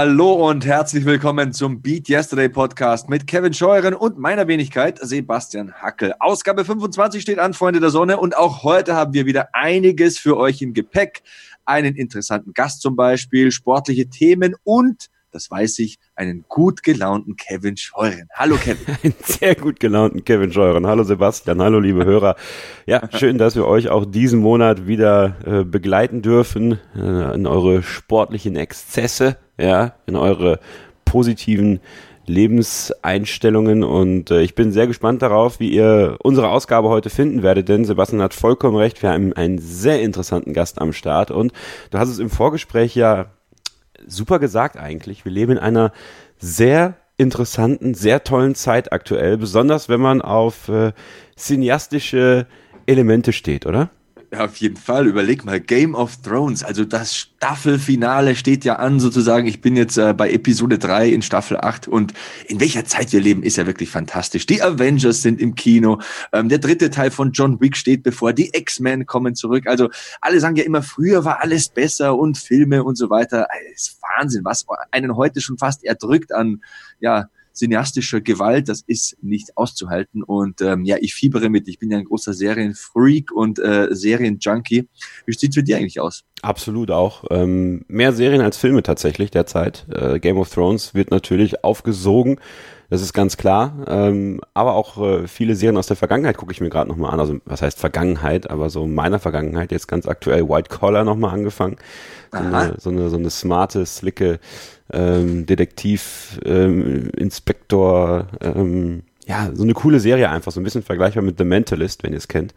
Hallo und herzlich willkommen zum Beat Yesterday Podcast mit Kevin Scheuren und meiner Wenigkeit Sebastian Hackel. Ausgabe 25 steht an, Freunde der Sonne, und auch heute haben wir wieder einiges für euch im Gepäck. Einen interessanten Gast zum Beispiel, sportliche Themen und das weiß ich, einen gut gelaunten Kevin Scheuren. Hallo Kevin. Einen sehr gut gelaunten Kevin Scheuren. Hallo Sebastian, hallo liebe Hörer. Ja, schön, dass wir euch auch diesen Monat wieder äh, begleiten dürfen äh, in eure sportlichen Exzesse, ja, in eure positiven Lebenseinstellungen und äh, ich bin sehr gespannt darauf, wie ihr unsere Ausgabe heute finden werdet, denn Sebastian hat vollkommen recht, wir haben einen sehr interessanten Gast am Start und du hast es im Vorgespräch ja super gesagt eigentlich. Wir leben in einer sehr interessanten, sehr tollen Zeit aktuell, besonders wenn man auf äh, cineastische Elemente steht, oder? Ja, auf jeden Fall. Überleg mal, Game of Thrones. Also das Staffelfinale steht ja an, sozusagen. Ich bin jetzt äh, bei Episode 3 in Staffel 8 und in welcher Zeit wir leben, ist ja wirklich fantastisch. Die Avengers sind im Kino. Ähm, der dritte Teil von John Wick steht bevor. Die X-Men kommen zurück. Also alle sagen ja immer, früher war alles besser und Filme und so weiter. Das ist Wahnsinn, was einen heute schon fast erdrückt an, ja, cineastischer Gewalt, das ist nicht auszuhalten. Und ähm, ja, ich fiebere mit. Ich bin ja ein großer Serienfreak und äh, Serienjunkie. Wie sieht's mit dir eigentlich aus? Absolut auch. Ähm, mehr Serien als Filme tatsächlich derzeit. Äh, Game of Thrones wird natürlich aufgesogen. Das ist ganz klar. Ähm, aber auch äh, viele Serien aus der Vergangenheit gucke ich mir gerade nochmal an. Also was heißt Vergangenheit, aber so meiner Vergangenheit jetzt ganz aktuell White Collar nochmal angefangen. So eine, so eine, so eine smarte, slicke ähm, Detektiv, ähm, Inspektor, ähm, ja, so eine coole Serie einfach, so ein bisschen vergleichbar mit The Mentalist, wenn ihr es kennt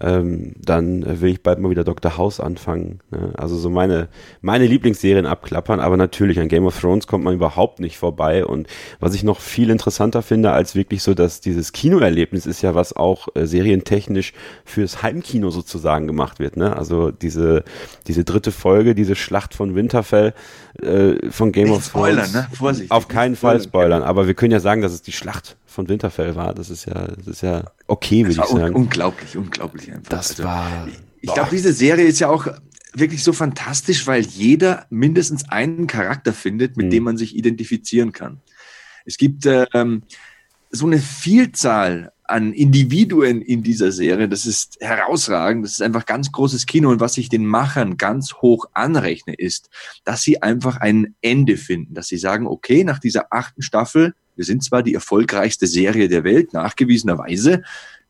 ähm, dann will ich bald mal wieder Dr. House anfangen. Ne? Also so meine, meine Lieblingsserien abklappern, aber natürlich an Game of Thrones kommt man überhaupt nicht vorbei. Und was ich noch viel interessanter finde, als wirklich so, dass dieses Kinoerlebnis ist ja, was auch äh, serientechnisch fürs Heimkino sozusagen gemacht wird. Ne? Also diese, diese dritte Folge, diese Schlacht von Winterfell äh, von Game nicht of Thrones. Spoilern, ne? Vorsicht. Auf keinen Fall spoilern, aber wir können ja sagen, dass es die Schlacht von Winterfell war. Das ist ja, das ist ja okay, würde ich sagen. unglaublich, unglaublich einfach. Das also, war. Ich, ich glaube, diese Serie ist ja auch wirklich so fantastisch, weil jeder mindestens einen Charakter findet, mit mhm. dem man sich identifizieren kann. Es gibt ähm, so eine Vielzahl an Individuen in dieser Serie. Das ist herausragend. Das ist einfach ganz großes Kino. Und was ich den Machern ganz hoch anrechne, ist, dass sie einfach ein Ende finden, dass sie sagen, okay, nach dieser achten Staffel wir sind zwar die erfolgreichste Serie der Welt, nachgewiesenerweise,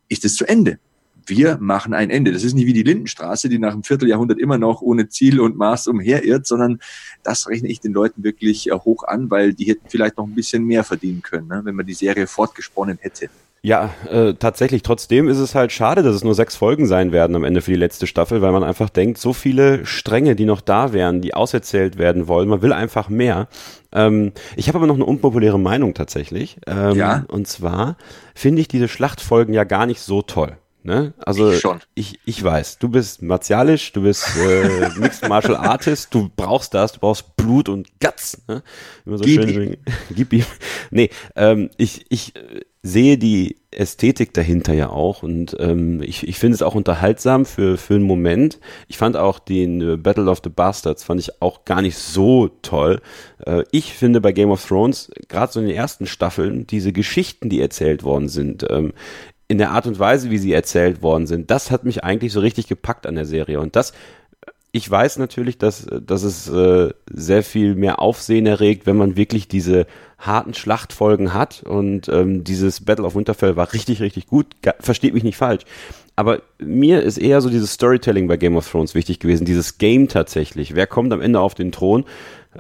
ist es zu Ende. Wir machen ein Ende. Das ist nicht wie die Lindenstraße, die nach einem Vierteljahrhundert immer noch ohne Ziel und Maß umherirrt, sondern das rechne ich den Leuten wirklich äh, hoch an, weil die hätten vielleicht noch ein bisschen mehr verdienen können, ne, wenn man die Serie fortgesponnen hätte. Ja, äh, tatsächlich. Trotzdem ist es halt schade, dass es nur sechs Folgen sein werden am Ende für die letzte Staffel, weil man einfach denkt, so viele Stränge, die noch da wären, die auserzählt werden wollen. Man will einfach mehr. Ähm, ich habe aber noch eine unpopuläre Meinung tatsächlich. Ähm, ja. Und zwar finde ich diese Schlachtfolgen ja gar nicht so toll. Ne? Also ich, schon. ich, ich weiß, du bist martialisch, du bist äh, Mixed Martial Artist, du brauchst das, du brauchst Blut und Guts. Ne? Immer so Gib schön, ihm. Gib ihm. Nee, ähm, ich, ich äh, sehe die Ästhetik dahinter ja auch und ähm, ich, ich finde es auch unterhaltsam für, für einen Moment. Ich fand auch den äh, Battle of the Bastards fand ich auch gar nicht so toll. Äh, ich finde bei Game of Thrones, gerade so in den ersten Staffeln, diese Geschichten, die erzählt worden sind, ähm, in der Art und Weise, wie sie erzählt worden sind, das hat mich eigentlich so richtig gepackt an der Serie. Und das, ich weiß natürlich, dass, dass es äh, sehr viel mehr Aufsehen erregt, wenn man wirklich diese harten Schlachtfolgen hat. Und ähm, dieses Battle of Winterfell war richtig, richtig gut. Versteht mich nicht falsch. Aber mir ist eher so dieses Storytelling bei Game of Thrones wichtig gewesen, dieses Game tatsächlich. Wer kommt am Ende auf den Thron?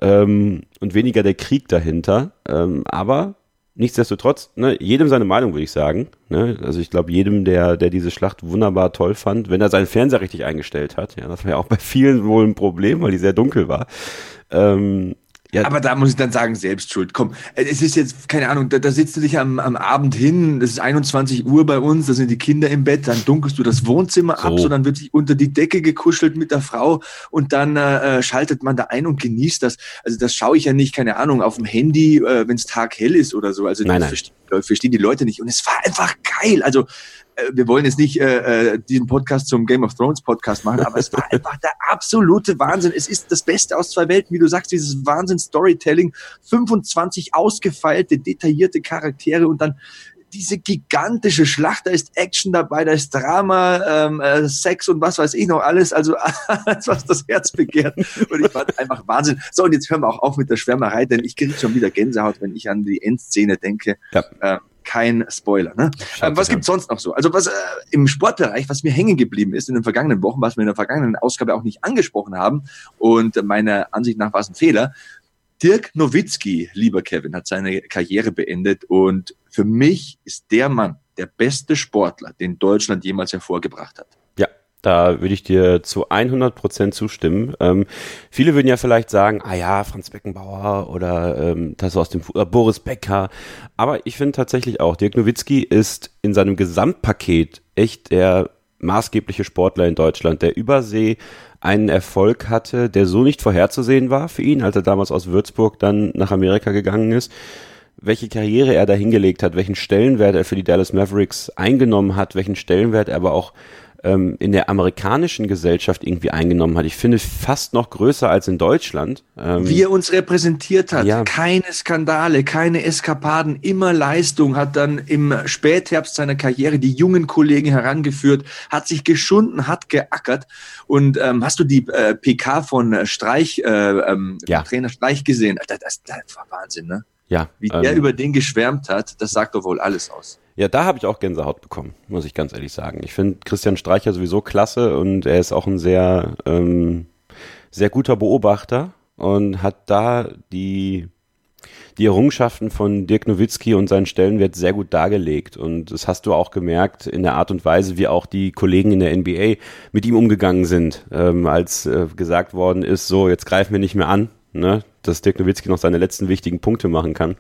Ähm, und weniger der Krieg dahinter. Ähm, aber nichtsdestotrotz, ne, jedem seine Meinung, würde ich sagen. Ne? Also ich glaube, jedem, der, der diese Schlacht wunderbar toll fand, wenn er seinen Fernseher richtig eingestellt hat, ja, das war ja auch bei vielen wohl ein Problem, weil die sehr dunkel war. Ähm, ja. Aber da muss ich dann sagen, selbst schuld. Komm, es ist jetzt, keine Ahnung, da, da sitzt du dich am, am Abend hin, es ist 21 Uhr bei uns, da sind die Kinder im Bett, dann dunkelst du das Wohnzimmer so. ab, so dann wird sich unter die Decke gekuschelt mit der Frau und dann äh, schaltet man da ein und genießt das. Also das schaue ich ja nicht, keine Ahnung, auf dem Handy, äh, wenn es taghell ist oder so. Also nein, nein. verstehen die Leute nicht. Und es war einfach geil. Also äh, wir wollen jetzt nicht äh, äh, diesen Podcast zum Game of Thrones Podcast machen, aber es war einfach der absolute Wahnsinn. Es ist das Beste aus zwei Welten, wie du sagst, dieses Wahnsinn Storytelling, 25 ausgefeilte, detaillierte Charaktere und dann diese gigantische Schlacht, da ist Action dabei, da ist Drama, ähm, äh, Sex und was weiß ich noch alles, also alles, was das Herz begehrt. Und ich fand einfach Wahnsinn. So, und jetzt hören wir auch auf mit der Schwärmerei, denn ich kriege schon wieder Gänsehaut, wenn ich an die Endszene denke. Ja. Äh, kein Spoiler. Ne? Ähm, was gibt's sonst noch so? Also was äh, im Sportbereich, was mir hängen geblieben ist in den vergangenen Wochen, was wir in der vergangenen Ausgabe auch nicht angesprochen haben und meiner Ansicht nach war es ein Fehler. Dirk Nowitzki, lieber Kevin, hat seine Karriere beendet und für mich ist der Mann der beste Sportler, den Deutschland jemals hervorgebracht hat. Da würde ich dir zu 100 Prozent zustimmen. Ähm, viele würden ja vielleicht sagen, ah ja, Franz Beckenbauer oder ähm, das aus dem äh, Boris Becker. Aber ich finde tatsächlich auch, Dirk Nowitzki ist in seinem Gesamtpaket echt der maßgebliche Sportler in Deutschland, der übersee einen Erfolg hatte, der so nicht vorherzusehen war für ihn, als er damals aus Würzburg dann nach Amerika gegangen ist welche Karriere er da hingelegt hat, welchen Stellenwert er für die Dallas Mavericks eingenommen hat, welchen Stellenwert er aber auch ähm, in der amerikanischen Gesellschaft irgendwie eingenommen hat. Ich finde fast noch größer als in Deutschland. Ähm, Wie er uns repräsentiert hat. Ja. Keine Skandale, keine Eskapaden, immer Leistung, hat dann im Spätherbst seiner Karriere die jungen Kollegen herangeführt, hat sich geschunden, hat geackert. Und ähm, hast du die äh, PK von Streich, äh, ähm, ja. Trainer Streich gesehen? Das, das, das war Wahnsinn, ne? Ja. Wie der ähm, über den geschwärmt hat, das sagt doch wohl alles aus. Ja, da habe ich auch Gänsehaut bekommen, muss ich ganz ehrlich sagen. Ich finde Christian Streicher sowieso klasse und er ist auch ein sehr, ähm, sehr guter Beobachter und hat da die, die Errungenschaften von Dirk Nowitzki und seinen Stellenwert sehr gut dargelegt. Und das hast du auch gemerkt in der Art und Weise, wie auch die Kollegen in der NBA mit ihm umgegangen sind, ähm, als äh, gesagt worden ist, so, jetzt greifen wir nicht mehr an, ne, dass Dirk Nowitzki noch seine letzten wichtigen Punkte machen kann.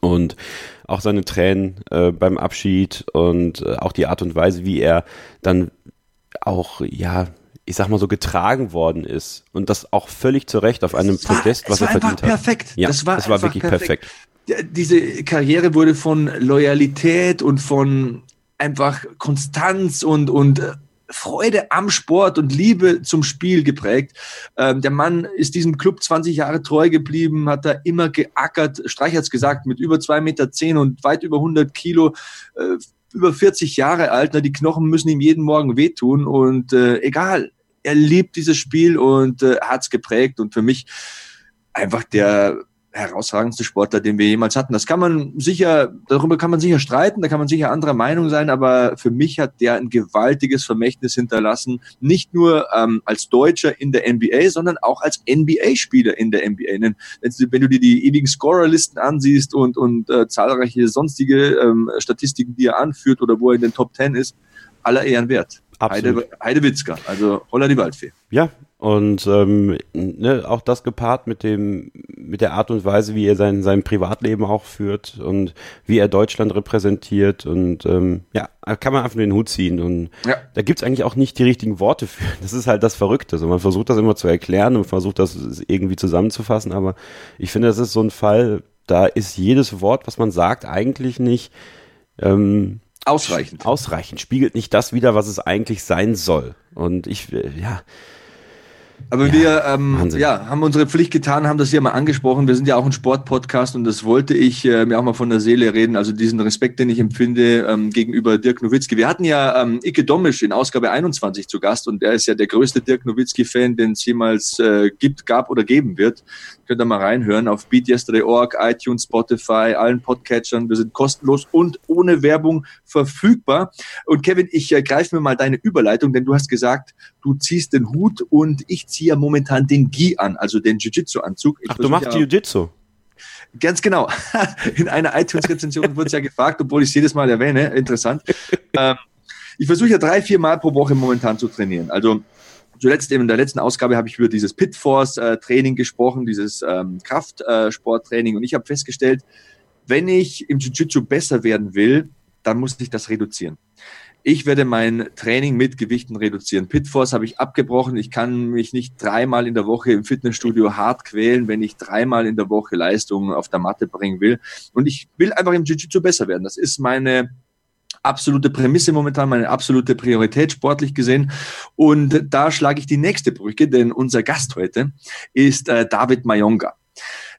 Und auch seine Tränen äh, beim Abschied und äh, auch die Art und Weise, wie er dann auch, ja, ich sag mal so getragen worden ist und das auch völlig zu Recht auf einem war, Podest, was er verdient hat. Perfekt. Ja, das war, das war wirklich perfekt. perfekt. Diese Karriere wurde von Loyalität und von einfach Konstanz und, und äh, Freude am Sport und Liebe zum Spiel geprägt. Ähm, der Mann ist diesem Club 20 Jahre treu geblieben, hat da immer geackert. Streich hat's gesagt, mit über zwei Meter zehn und weit über 100 Kilo, äh, über 40 Jahre alt. Na, die Knochen müssen ihm jeden Morgen wehtun und äh, egal. Er liebt dieses Spiel und äh, hat's geprägt und für mich einfach der herausragendste Sportler, den wir jemals hatten. Das kann man sicher, darüber kann man sicher streiten, da kann man sicher anderer Meinung sein, aber für mich hat der ein gewaltiges Vermächtnis hinterlassen, nicht nur ähm, als Deutscher in der NBA, sondern auch als NBA-Spieler in der NBA. Denn wenn du dir die ewigen Scorerlisten ansiehst und, und äh, zahlreiche sonstige ähm, Statistiken, die er anführt oder wo er in den Top Ten ist, aller Ehren wert. Absolut. Heide, Heide Witzka, also Holla die Waldfee. Ja, und ähm, ne, auch das gepaart mit dem, mit der Art und Weise, wie er sein, sein Privatleben auch führt und wie er Deutschland repräsentiert. Und ähm, ja, kann man einfach den Hut ziehen. Und ja. da gibt's eigentlich auch nicht die richtigen Worte für. Das ist halt das Verrückte. So, man versucht das immer zu erklären und versucht das irgendwie zusammenzufassen, aber ich finde, das ist so ein Fall, da ist jedes Wort, was man sagt, eigentlich nicht ähm, ausreichend. Ausreichend, spiegelt nicht das wider, was es eigentlich sein soll. Und ich, äh, ja aber ja, wir ähm, ja, haben unsere Pflicht getan, haben das ja mal angesprochen. Wir sind ja auch ein Sportpodcast und das wollte ich äh, mir auch mal von der Seele reden. Also diesen Respekt, den ich empfinde ähm, gegenüber Dirk Nowitzki. Wir hatten ja ähm, Ike Domisch in Ausgabe 21 zu Gast und er ist ja der größte Dirk Nowitzki-Fan, den es jemals äh, gibt, gab oder geben wird. Könnt ihr mal reinhören auf beatyesterday.org, iTunes, Spotify, allen Podcatchern. Wir sind kostenlos und ohne Werbung verfügbar. Und Kevin, ich äh, greife mir mal deine Überleitung, denn du hast gesagt, du ziehst den Hut und ich ziehe ja momentan den Gi an, also den Jiu-Jitsu-Anzug. Ach, du machst ja, Jiu-Jitsu? Ganz genau. In einer iTunes-Rezension wurde es ja gefragt, obwohl ich es jedes Mal erwähne. Interessant. ähm, ich versuche ja drei, vier Mal pro Woche momentan zu trainieren. Also zuletzt in der letzten Ausgabe habe ich über dieses Pitforce-Training gesprochen, dieses ähm, Kraftsporttraining. und ich habe festgestellt, wenn ich im Jiu-Jitsu besser werden will, dann muss ich das reduzieren Ich werde mein Training mit Gewichten reduzieren. Pitforce habe ich abgebrochen. Ich kann mich nicht dreimal in der Woche im Fitnessstudio hart quälen, wenn ich dreimal in der Woche Leistungen auf der Matte bringen will. Und ich will einfach im Jiu-Jitsu besser werden. Das ist meine absolute Prämisse momentan, meine absolute Priorität sportlich gesehen. Und da schlage ich die nächste Brücke, denn unser Gast heute ist äh, David Mayonga.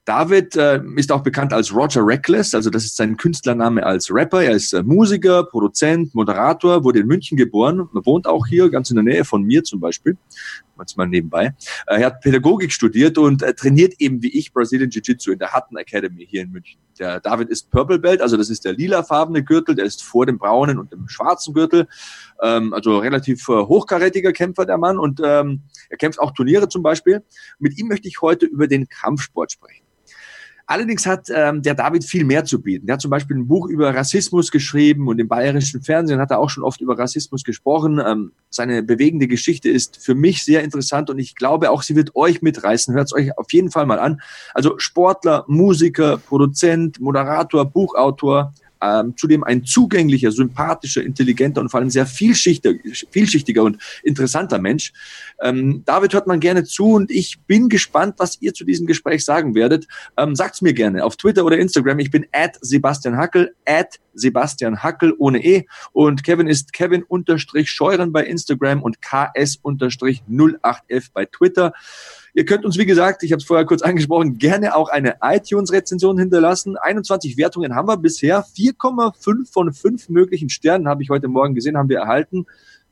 David äh, ist auch bekannt als Roger Reckless, also das ist sein Künstlername als Rapper. Er ist äh, Musiker, Produzent, Moderator, wurde in München geboren, wohnt auch hier ganz in der Nähe von mir zum Beispiel, manchmal nebenbei. Äh, er hat Pädagogik studiert und äh, trainiert eben wie ich Brazilian Jiu-Jitsu in der Hutton Academy hier in München. Der David ist Purple Belt, also das ist der lilafarbene Gürtel, der ist vor dem braunen und dem schwarzen Gürtel. Ähm, also relativ äh, hochkarätiger Kämpfer der Mann und ähm, er kämpft auch Turniere zum Beispiel. Mit ihm möchte ich heute über den Kampfsport sprechen. Allerdings hat ähm, der David viel mehr zu bieten. Er hat zum Beispiel ein Buch über Rassismus geschrieben und im bayerischen Fernsehen hat er auch schon oft über Rassismus gesprochen. Ähm, seine bewegende Geschichte ist für mich sehr interessant und ich glaube auch, sie wird euch mitreißen. Hört es euch auf jeden Fall mal an. Also Sportler, Musiker, Produzent, Moderator, Buchautor, ähm, zudem ein zugänglicher, sympathischer, intelligenter und vor allem sehr vielschichtiger, vielschichtiger und interessanter Mensch. Ähm, David hört man gerne zu und ich bin gespannt, was ihr zu diesem Gespräch sagen werdet. Ähm, sagt's mir gerne auf Twitter oder Instagram. Ich bin at Sebastian Hackel, at Sebastian Hackel ohne E und Kevin ist Kevin unterstrich Scheuren bei Instagram und KS unterstrich 08F bei Twitter. Ihr könnt uns, wie gesagt, ich habe es vorher kurz angesprochen, gerne auch eine iTunes-Rezension hinterlassen. 21 Wertungen haben wir bisher. 4,5 von 5 möglichen Sternen habe ich heute Morgen gesehen, haben wir erhalten.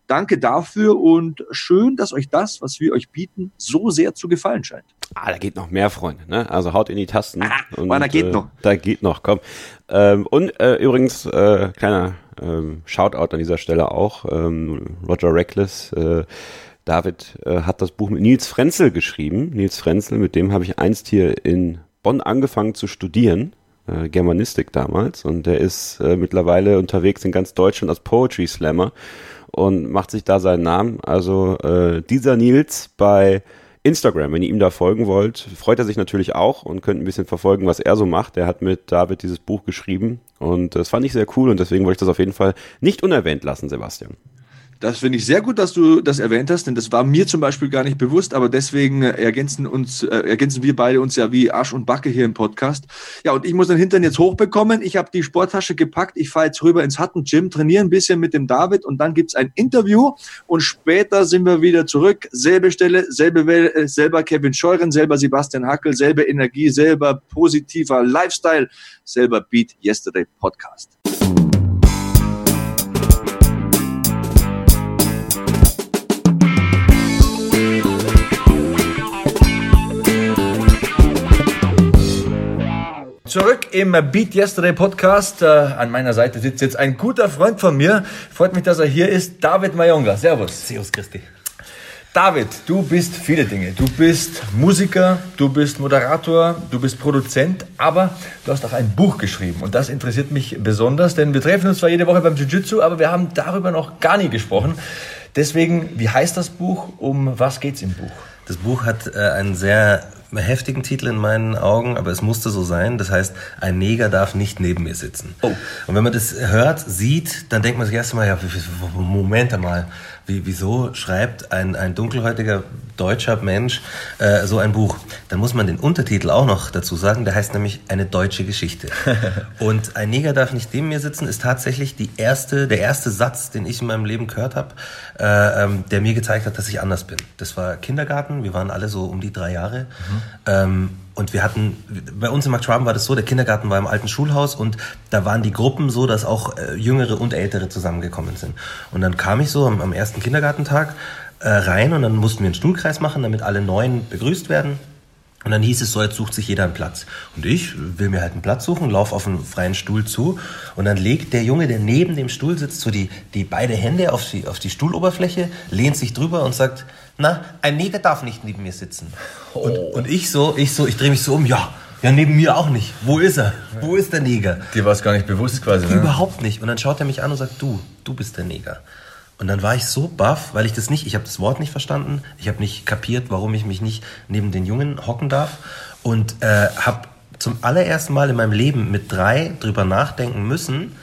Danke dafür und schön, dass euch das, was wir euch bieten, so sehr zu gefallen scheint. Ah, da geht noch mehr, Freunde. Ne? Also haut in die Tasten. Ah, und, da geht äh, noch. Da geht noch, komm. Ähm, und äh, übrigens, äh, kleiner ähm, Shoutout an dieser Stelle auch. Ähm, Roger Reckless, äh, David äh, hat das Buch mit Nils Frenzel geschrieben. Nils Frenzel, mit dem habe ich einst hier in Bonn angefangen zu studieren. Äh, Germanistik damals. Und der ist äh, mittlerweile unterwegs in ganz Deutschland als Poetry Slammer und macht sich da seinen Namen. Also äh, dieser Nils bei Instagram, wenn ihr ihm da folgen wollt, freut er sich natürlich auch und könnt ein bisschen verfolgen, was er so macht. Er hat mit David dieses Buch geschrieben und das fand ich sehr cool und deswegen wollte ich das auf jeden Fall nicht unerwähnt lassen, Sebastian. Das finde ich sehr gut, dass du das erwähnt hast, denn das war mir zum Beispiel gar nicht bewusst, aber deswegen ergänzen uns, äh, ergänzen wir beide uns ja wie Arsch und Backe hier im Podcast. Ja, und ich muss den Hintern jetzt hochbekommen. Ich habe die Sporttasche gepackt. Ich fahre jetzt rüber ins Hutton Gym, trainiere ein bisschen mit dem David und dann gibt's ein Interview und später sind wir wieder zurück. Selbe Stelle, selbe Welt, äh, selber Kevin Scheuren, selber Sebastian Hackel, selbe Energie, selber positiver Lifestyle, selber Beat Yesterday Podcast. Zurück im Beat Yesterday Podcast. Äh, an meiner Seite sitzt jetzt ein guter Freund von mir. Freut mich, dass er hier ist. David Mayonga. Servus. Servus, Christi. David, du bist viele Dinge. Du bist Musiker, du bist Moderator, du bist Produzent, aber du hast auch ein Buch geschrieben. Und das interessiert mich besonders, denn wir treffen uns zwar jede Woche beim Jiu-Jitsu, aber wir haben darüber noch gar nie gesprochen. Deswegen, wie heißt das Buch? Um was geht's im Buch? Das Buch hat äh, einen sehr heftigen Titel in meinen Augen, aber es musste so sein. Das heißt, ein Neger darf nicht neben mir sitzen. Oh. Und wenn man das hört, sieht, dann denkt man sich erstmal, ja, Moment mal, wie, wieso schreibt ein, ein dunkelhäutiger deutscher Mensch äh, so ein Buch? Dann muss man den Untertitel auch noch dazu sagen, der heißt nämlich eine deutsche Geschichte. Und ein Neger darf nicht neben mir sitzen ist tatsächlich die erste, der erste Satz, den ich in meinem Leben gehört habe, äh, ähm, der mir gezeigt hat, dass ich anders bin. Das war Kindergarten, wir waren alle so um die drei Jahre. Mhm. Ähm, und wir hatten, bei uns in Marktschwaben war das so, der Kindergarten war im alten Schulhaus und da waren die Gruppen so, dass auch äh, Jüngere und Ältere zusammengekommen sind. Und dann kam ich so am, am ersten Kindergartentag äh, rein und dann mussten wir einen Stuhlkreis machen, damit alle Neuen begrüßt werden. Und dann hieß es so, jetzt sucht sich jeder einen Platz. Und ich will mir halt einen Platz suchen, laufe auf einen freien Stuhl zu. Und dann legt der Junge, der neben dem Stuhl sitzt, so die, die beide Hände auf die, auf die Stuhloberfläche, lehnt sich drüber und sagt, na, ein Neger darf nicht neben mir sitzen. Oh. Und, und ich so, ich so, ich drehe mich so um, ja, ja, neben mir auch nicht. Wo ist er? Wo ist der Neger? Dir war es gar nicht bewusst quasi, ne? Überhaupt nicht. Und dann schaut er mich an und sagt, du, du bist der Neger. Und dann war ich so baff, weil ich das nicht, ich habe das Wort nicht verstanden, ich habe nicht kapiert, warum ich mich nicht neben den Jungen hocken darf und äh, habe zum allerersten Mal in meinem Leben mit drei drüber nachdenken müssen,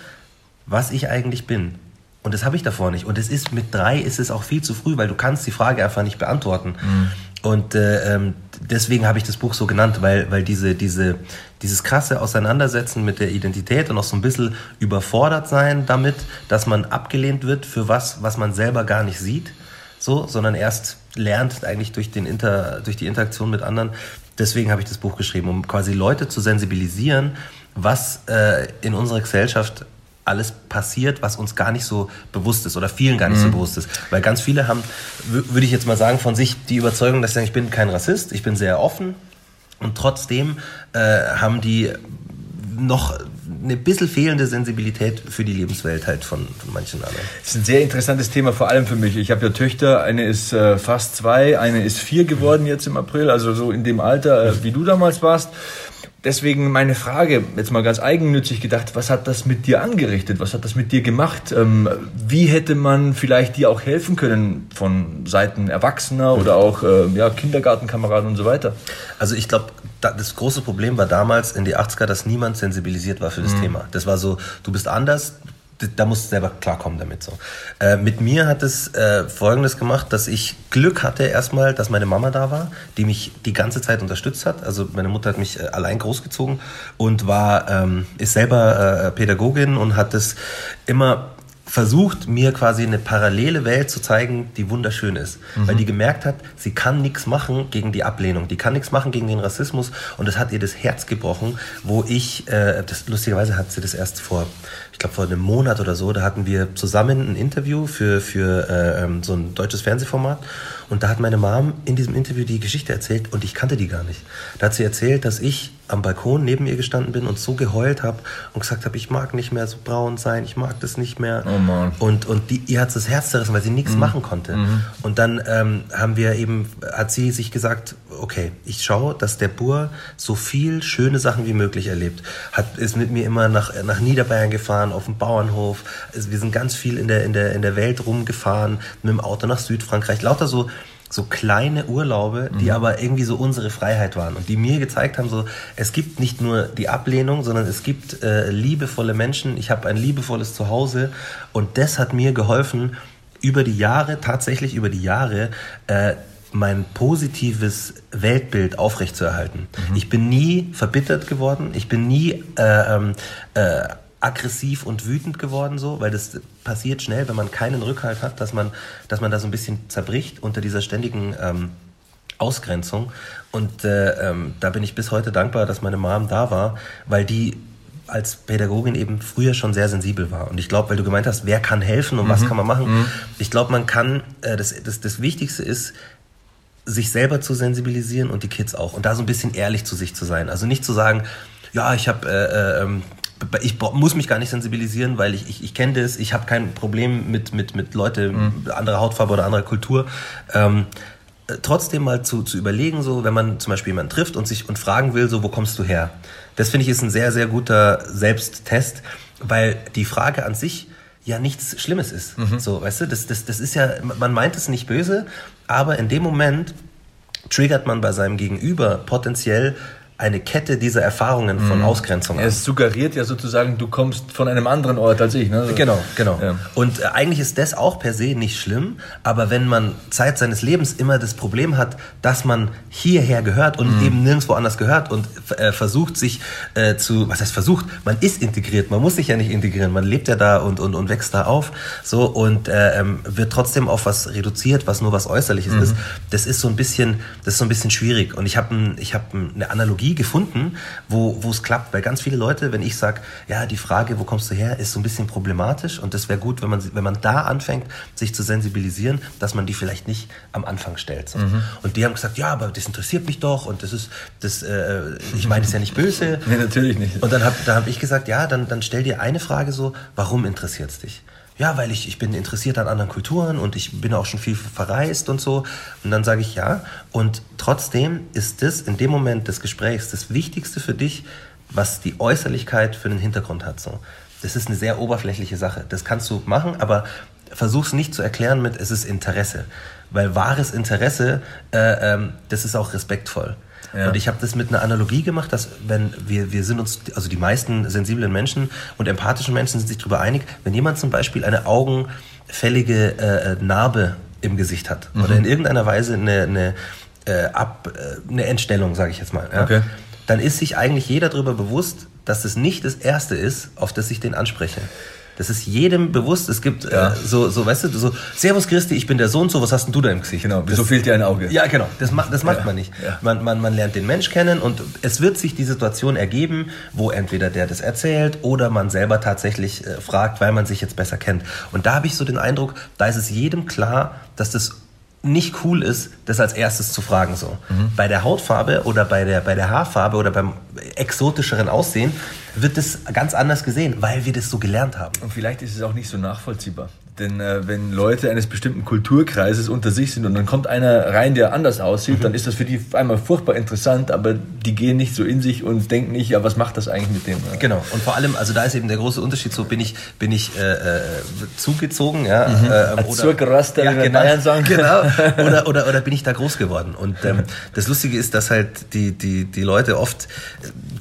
was ich eigentlich bin. Und das habe ich davor nicht. Und es ist mit drei ist es auch viel zu früh, weil du kannst die Frage einfach nicht beantworten. Mhm. Und äh, ähm, deswegen habe ich das Buch so genannt, weil, weil diese, diese, dieses krasse Auseinandersetzen mit der Identität und auch so ein bisschen überfordert sein damit, dass man abgelehnt wird für was, was man selber gar nicht sieht, so, sondern erst lernt eigentlich durch, den Inter, durch die Interaktion mit anderen. Deswegen habe ich das Buch geschrieben, um quasi Leute zu sensibilisieren, was äh, in unserer Gesellschaft alles passiert, was uns gar nicht so bewusst ist oder vielen gar nicht mhm. so bewusst ist. Weil ganz viele haben, würde ich jetzt mal sagen, von sich die Überzeugung, dass sie sagen, ich bin kein Rassist, ich bin sehr offen und trotzdem äh, haben die noch eine bisschen fehlende Sensibilität für die Lebenswelt halt von, von manchen anderen. Das ist ein sehr interessantes Thema, vor allem für mich. Ich habe ja Töchter, eine ist äh, fast zwei, eine ist vier geworden jetzt im April, also so in dem Alter, äh, wie du damals warst. Deswegen meine Frage, jetzt mal ganz eigennützig gedacht, was hat das mit dir angerichtet? Was hat das mit dir gemacht? Ähm, wie hätte man vielleicht dir auch helfen können von Seiten Erwachsener oder auch äh, ja, Kindergartenkameraden und so weiter? Also ich glaube, das große Problem war damals in die 80er, dass niemand sensibilisiert war für das mhm. Thema. Das war so, du bist anders, da musst du selber klarkommen damit. So. Äh, mit mir hat es äh, Folgendes gemacht, dass ich Glück hatte erstmal, dass meine Mama da war, die mich die ganze Zeit unterstützt hat. Also meine Mutter hat mich äh, allein großgezogen und war, ähm, ist selber äh, Pädagogin und hat es immer versucht, mir quasi eine parallele Welt zu zeigen, die wunderschön ist. Mhm. Weil die gemerkt hat, sie kann nichts machen gegen die Ablehnung, die kann nichts machen gegen den Rassismus und das hat ihr das Herz gebrochen, wo ich, äh, das, lustigerweise hat sie das erst vor ich glaube vor einem Monat oder so, da hatten wir zusammen ein Interview für, für äh, ähm, so ein deutsches Fernsehformat. Und da hat meine Mom in diesem Interview die Geschichte erzählt und ich kannte die gar nicht. Da hat sie erzählt, dass ich am Balkon neben ihr gestanden bin und so geheult habe und gesagt habe, ich mag nicht mehr so braun sein, ich mag das nicht mehr. Oh. Und, und die, ihr hat das Herz zerrissen, weil sie nichts mhm. machen konnte. Mhm. Und dann ähm, haben wir eben, hat sie sich gesagt, okay, ich schaue, dass der Bur so viel schöne Sachen wie möglich erlebt. Hat, ist mit mir immer nach, nach Niederbayern gefahren, auf dem Bauernhof. Also wir sind ganz viel in der, in, der, in der Welt rumgefahren, mit dem Auto nach Südfrankreich. Lauter so, so kleine Urlaube, die mhm. aber irgendwie so unsere Freiheit waren und die mir gezeigt haben, so es gibt nicht nur die Ablehnung, sondern es gibt äh, liebevolle Menschen. Ich habe ein liebevolles Zuhause und das hat mir geholfen, über die Jahre, tatsächlich über die Jahre, äh, mein positives Weltbild aufrechtzuerhalten. Mhm. Ich bin nie verbittert geworden, ich bin nie äh, ähm, äh, aggressiv und wütend geworden, so, weil das passiert schnell, wenn man keinen Rückhalt hat, dass man, dass man da so ein bisschen zerbricht unter dieser ständigen ähm, Ausgrenzung. Und äh, ähm, da bin ich bis heute dankbar, dass meine Mom da war, weil die als Pädagogin eben früher schon sehr sensibel war. Und ich glaube, weil du gemeint hast, wer kann helfen und mhm. was kann man machen, mhm. ich glaube, man kann, äh, das, das, das Wichtigste ist, sich selber zu sensibilisieren und die Kids auch. Und da so ein bisschen ehrlich zu sich zu sein. Also nicht zu sagen, ja, ich habe äh, äh, ähm, ich muss mich gar nicht sensibilisieren, weil ich, ich, ich kenne das, ich habe kein Problem mit, mit, mit Leute mhm. anderer Hautfarbe oder anderer Kultur. Ähm, äh, trotzdem mal zu, zu überlegen, so wenn man zum Beispiel jemanden trifft und sich und fragen will, so wo kommst du her? Das finde ich ist ein sehr, sehr guter Selbsttest, weil die Frage an sich ja nichts Schlimmes ist. Mhm. So, weißt du, das, das, das ist ja, man meint es nicht böse, aber in dem Moment triggert man bei seinem Gegenüber potenziell eine Kette dieser Erfahrungen von mhm. Ausgrenzung an. Es suggeriert ja sozusagen, du kommst von einem anderen Ort als ich. Ne? Genau, genau. Ja. Und äh, eigentlich ist das auch per se nicht schlimm, aber wenn man Zeit seines Lebens immer das Problem hat, dass man hierher gehört und mhm. eben nirgendwo anders gehört und äh, versucht sich äh, zu, was heißt versucht, man ist integriert, man muss sich ja nicht integrieren, man lebt ja da und, und, und wächst da auf so und äh, ähm, wird trotzdem auf was reduziert, was nur was Äußerliches mhm. ist. Das ist so ein bisschen, das ist so ein bisschen schwierig und ich habe ich hab eine Analogie gefunden, wo, wo es klappt. Weil ganz viele Leute, wenn ich sage, ja, die Frage, wo kommst du her, ist so ein bisschen problematisch und das wäre gut, wenn man, wenn man da anfängt, sich zu sensibilisieren, dass man die vielleicht nicht am Anfang stellt. So. Mhm. Und die haben gesagt, ja, aber das interessiert mich doch und das ist, das, äh, ich meine, das ist ja nicht böse. nee, natürlich nicht. Und dann habe hab ich gesagt, ja, dann, dann stell dir eine Frage so, warum interessiert es dich? Ja, weil ich, ich bin interessiert an anderen Kulturen und ich bin auch schon viel verreist und so. Und dann sage ich ja. Und trotzdem ist das in dem Moment des Gesprächs das Wichtigste für dich, was die Äußerlichkeit für den Hintergrund hat. So. Das ist eine sehr oberflächliche Sache. Das kannst du machen, aber versuch es nicht zu erklären mit, es ist Interesse. Weil wahres Interesse, äh, ähm, das ist auch respektvoll. Ja. Und ich habe das mit einer Analogie gemacht, dass wenn wir, wir sind uns, also die meisten sensiblen Menschen und empathischen Menschen sind sich darüber einig, wenn jemand zum Beispiel eine augenfällige äh, Narbe im Gesicht hat mhm. oder in irgendeiner Weise eine, eine, äh, Ab, äh, eine Entstellung, sage ich jetzt mal, ja, okay. dann ist sich eigentlich jeder darüber bewusst, dass es nicht das Erste ist, auf das ich den anspreche. Das ist jedem bewusst. Es gibt äh, ja. äh, so, so, weißt du, so, Servus Christi, ich bin der Sohn, so, was hast denn du da im Gesicht? Genau, wieso fehlt dir ein Auge? Ja, genau, das, ma das macht ja. man nicht. Ja. Man, man, man lernt den Mensch kennen und es wird sich die Situation ergeben, wo entweder der das erzählt oder man selber tatsächlich äh, fragt, weil man sich jetzt besser kennt. Und da habe ich so den Eindruck, da ist es jedem klar, dass das nicht cool ist, das als erstes zu fragen so. Mhm. Bei der Hautfarbe oder bei der, bei der Haarfarbe oder beim exotischeren Aussehen wird das ganz anders gesehen, weil wir das so gelernt haben. Und vielleicht ist es auch nicht so nachvollziehbar. Denn äh, wenn Leute eines bestimmten Kulturkreises unter sich sind und dann kommt einer rein, der anders aussieht, mhm. dann ist das für die einmal furchtbar interessant, aber die gehen nicht so in sich und denken nicht, ja, was macht das eigentlich mit dem? Genau. Und vor allem, also da ist eben der große Unterschied, so bin ich, bin ich äh, äh zugezogen, ja, mhm. äh, oder, Zuckerraster, ja, genau, Bayern sagen. Genau. Oder, oder, oder bin ich da groß geworden? Und ähm, das Lustige ist, dass halt die, die, die Leute oft,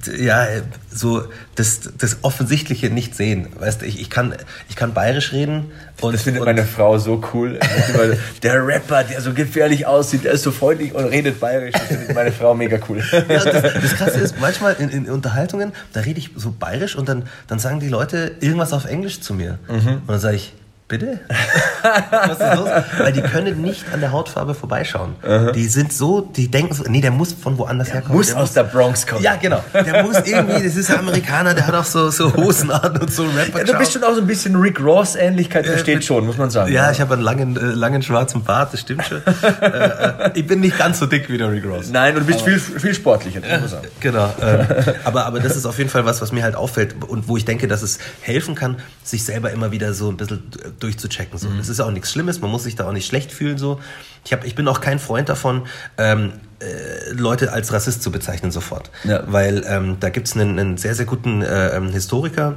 äh, ja, so das, das Offensichtliche nicht sehen. Weißt du, ich, ich, kann, ich kann bayerisch reden. Und, das findet meine Frau so cool. der Rapper, der so gefährlich aussieht, der ist so freundlich und redet bayerisch. Das findet meine Frau mega cool. Ja, das, das Krasse ist, manchmal in, in, Unterhaltungen, da rede ich so bayerisch und dann, dann sagen die Leute irgendwas auf Englisch zu mir. Mhm. Und dann sage ich, Bitte? Was ist los? Weil die können nicht an der Hautfarbe vorbeischauen. -huh. Die sind so, die denken so, nee, der muss von woanders der herkommen. Muss der aus muss, der Bronx kommen. Ja, genau. Der muss irgendwie, das ist ein Amerikaner, der hat auch so, so Hosen an und so Rapper. Ja, du bist schon auch so ein bisschen Rick Ross-Ähnlichkeit, das steht schon, muss man sagen. Ja, ich habe einen langen, äh, langen schwarzen Bart, das stimmt schon. äh, äh, ich bin nicht ganz so dick wie der Rick Ross. Nein, und du bist viel, viel sportlicher, muss man sagen. Genau. Ähm, aber, aber das ist auf jeden Fall was, was mir halt auffällt und wo ich denke, dass es helfen kann, sich selber immer wieder so ein bisschen durchzuchecken. So. Mhm. Das ist auch nichts Schlimmes, man muss sich da auch nicht schlecht fühlen. So. Ich, hab, ich bin auch kein Freund davon, ähm, äh, Leute als Rassist zu bezeichnen sofort. Ja. Weil ähm, da gibt es einen, einen, sehr, sehr guten äh, ähm, Historiker,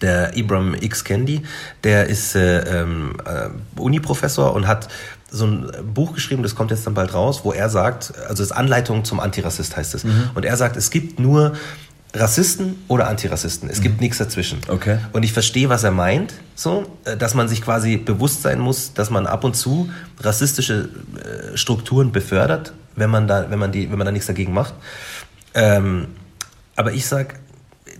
der Ibram X. Kendi, der ist äh, ähm, äh, Uni-Professor und hat so ein Buch geschrieben, das kommt jetzt dann bald raus, wo er sagt, also es ist Anleitung zum Antirassist heißt es. Mhm. Und er sagt, es gibt nur Rassisten oder Antirassisten. Es mhm. gibt nichts dazwischen. Okay. Und ich verstehe, was er meint, so, äh, dass man sich quasi bewusst sein muss, dass man ab und zu rassistische äh, Strukturen befördert, wenn man da, wenn man die, wenn man da nichts dagegen macht. Ähm, aber ich sag,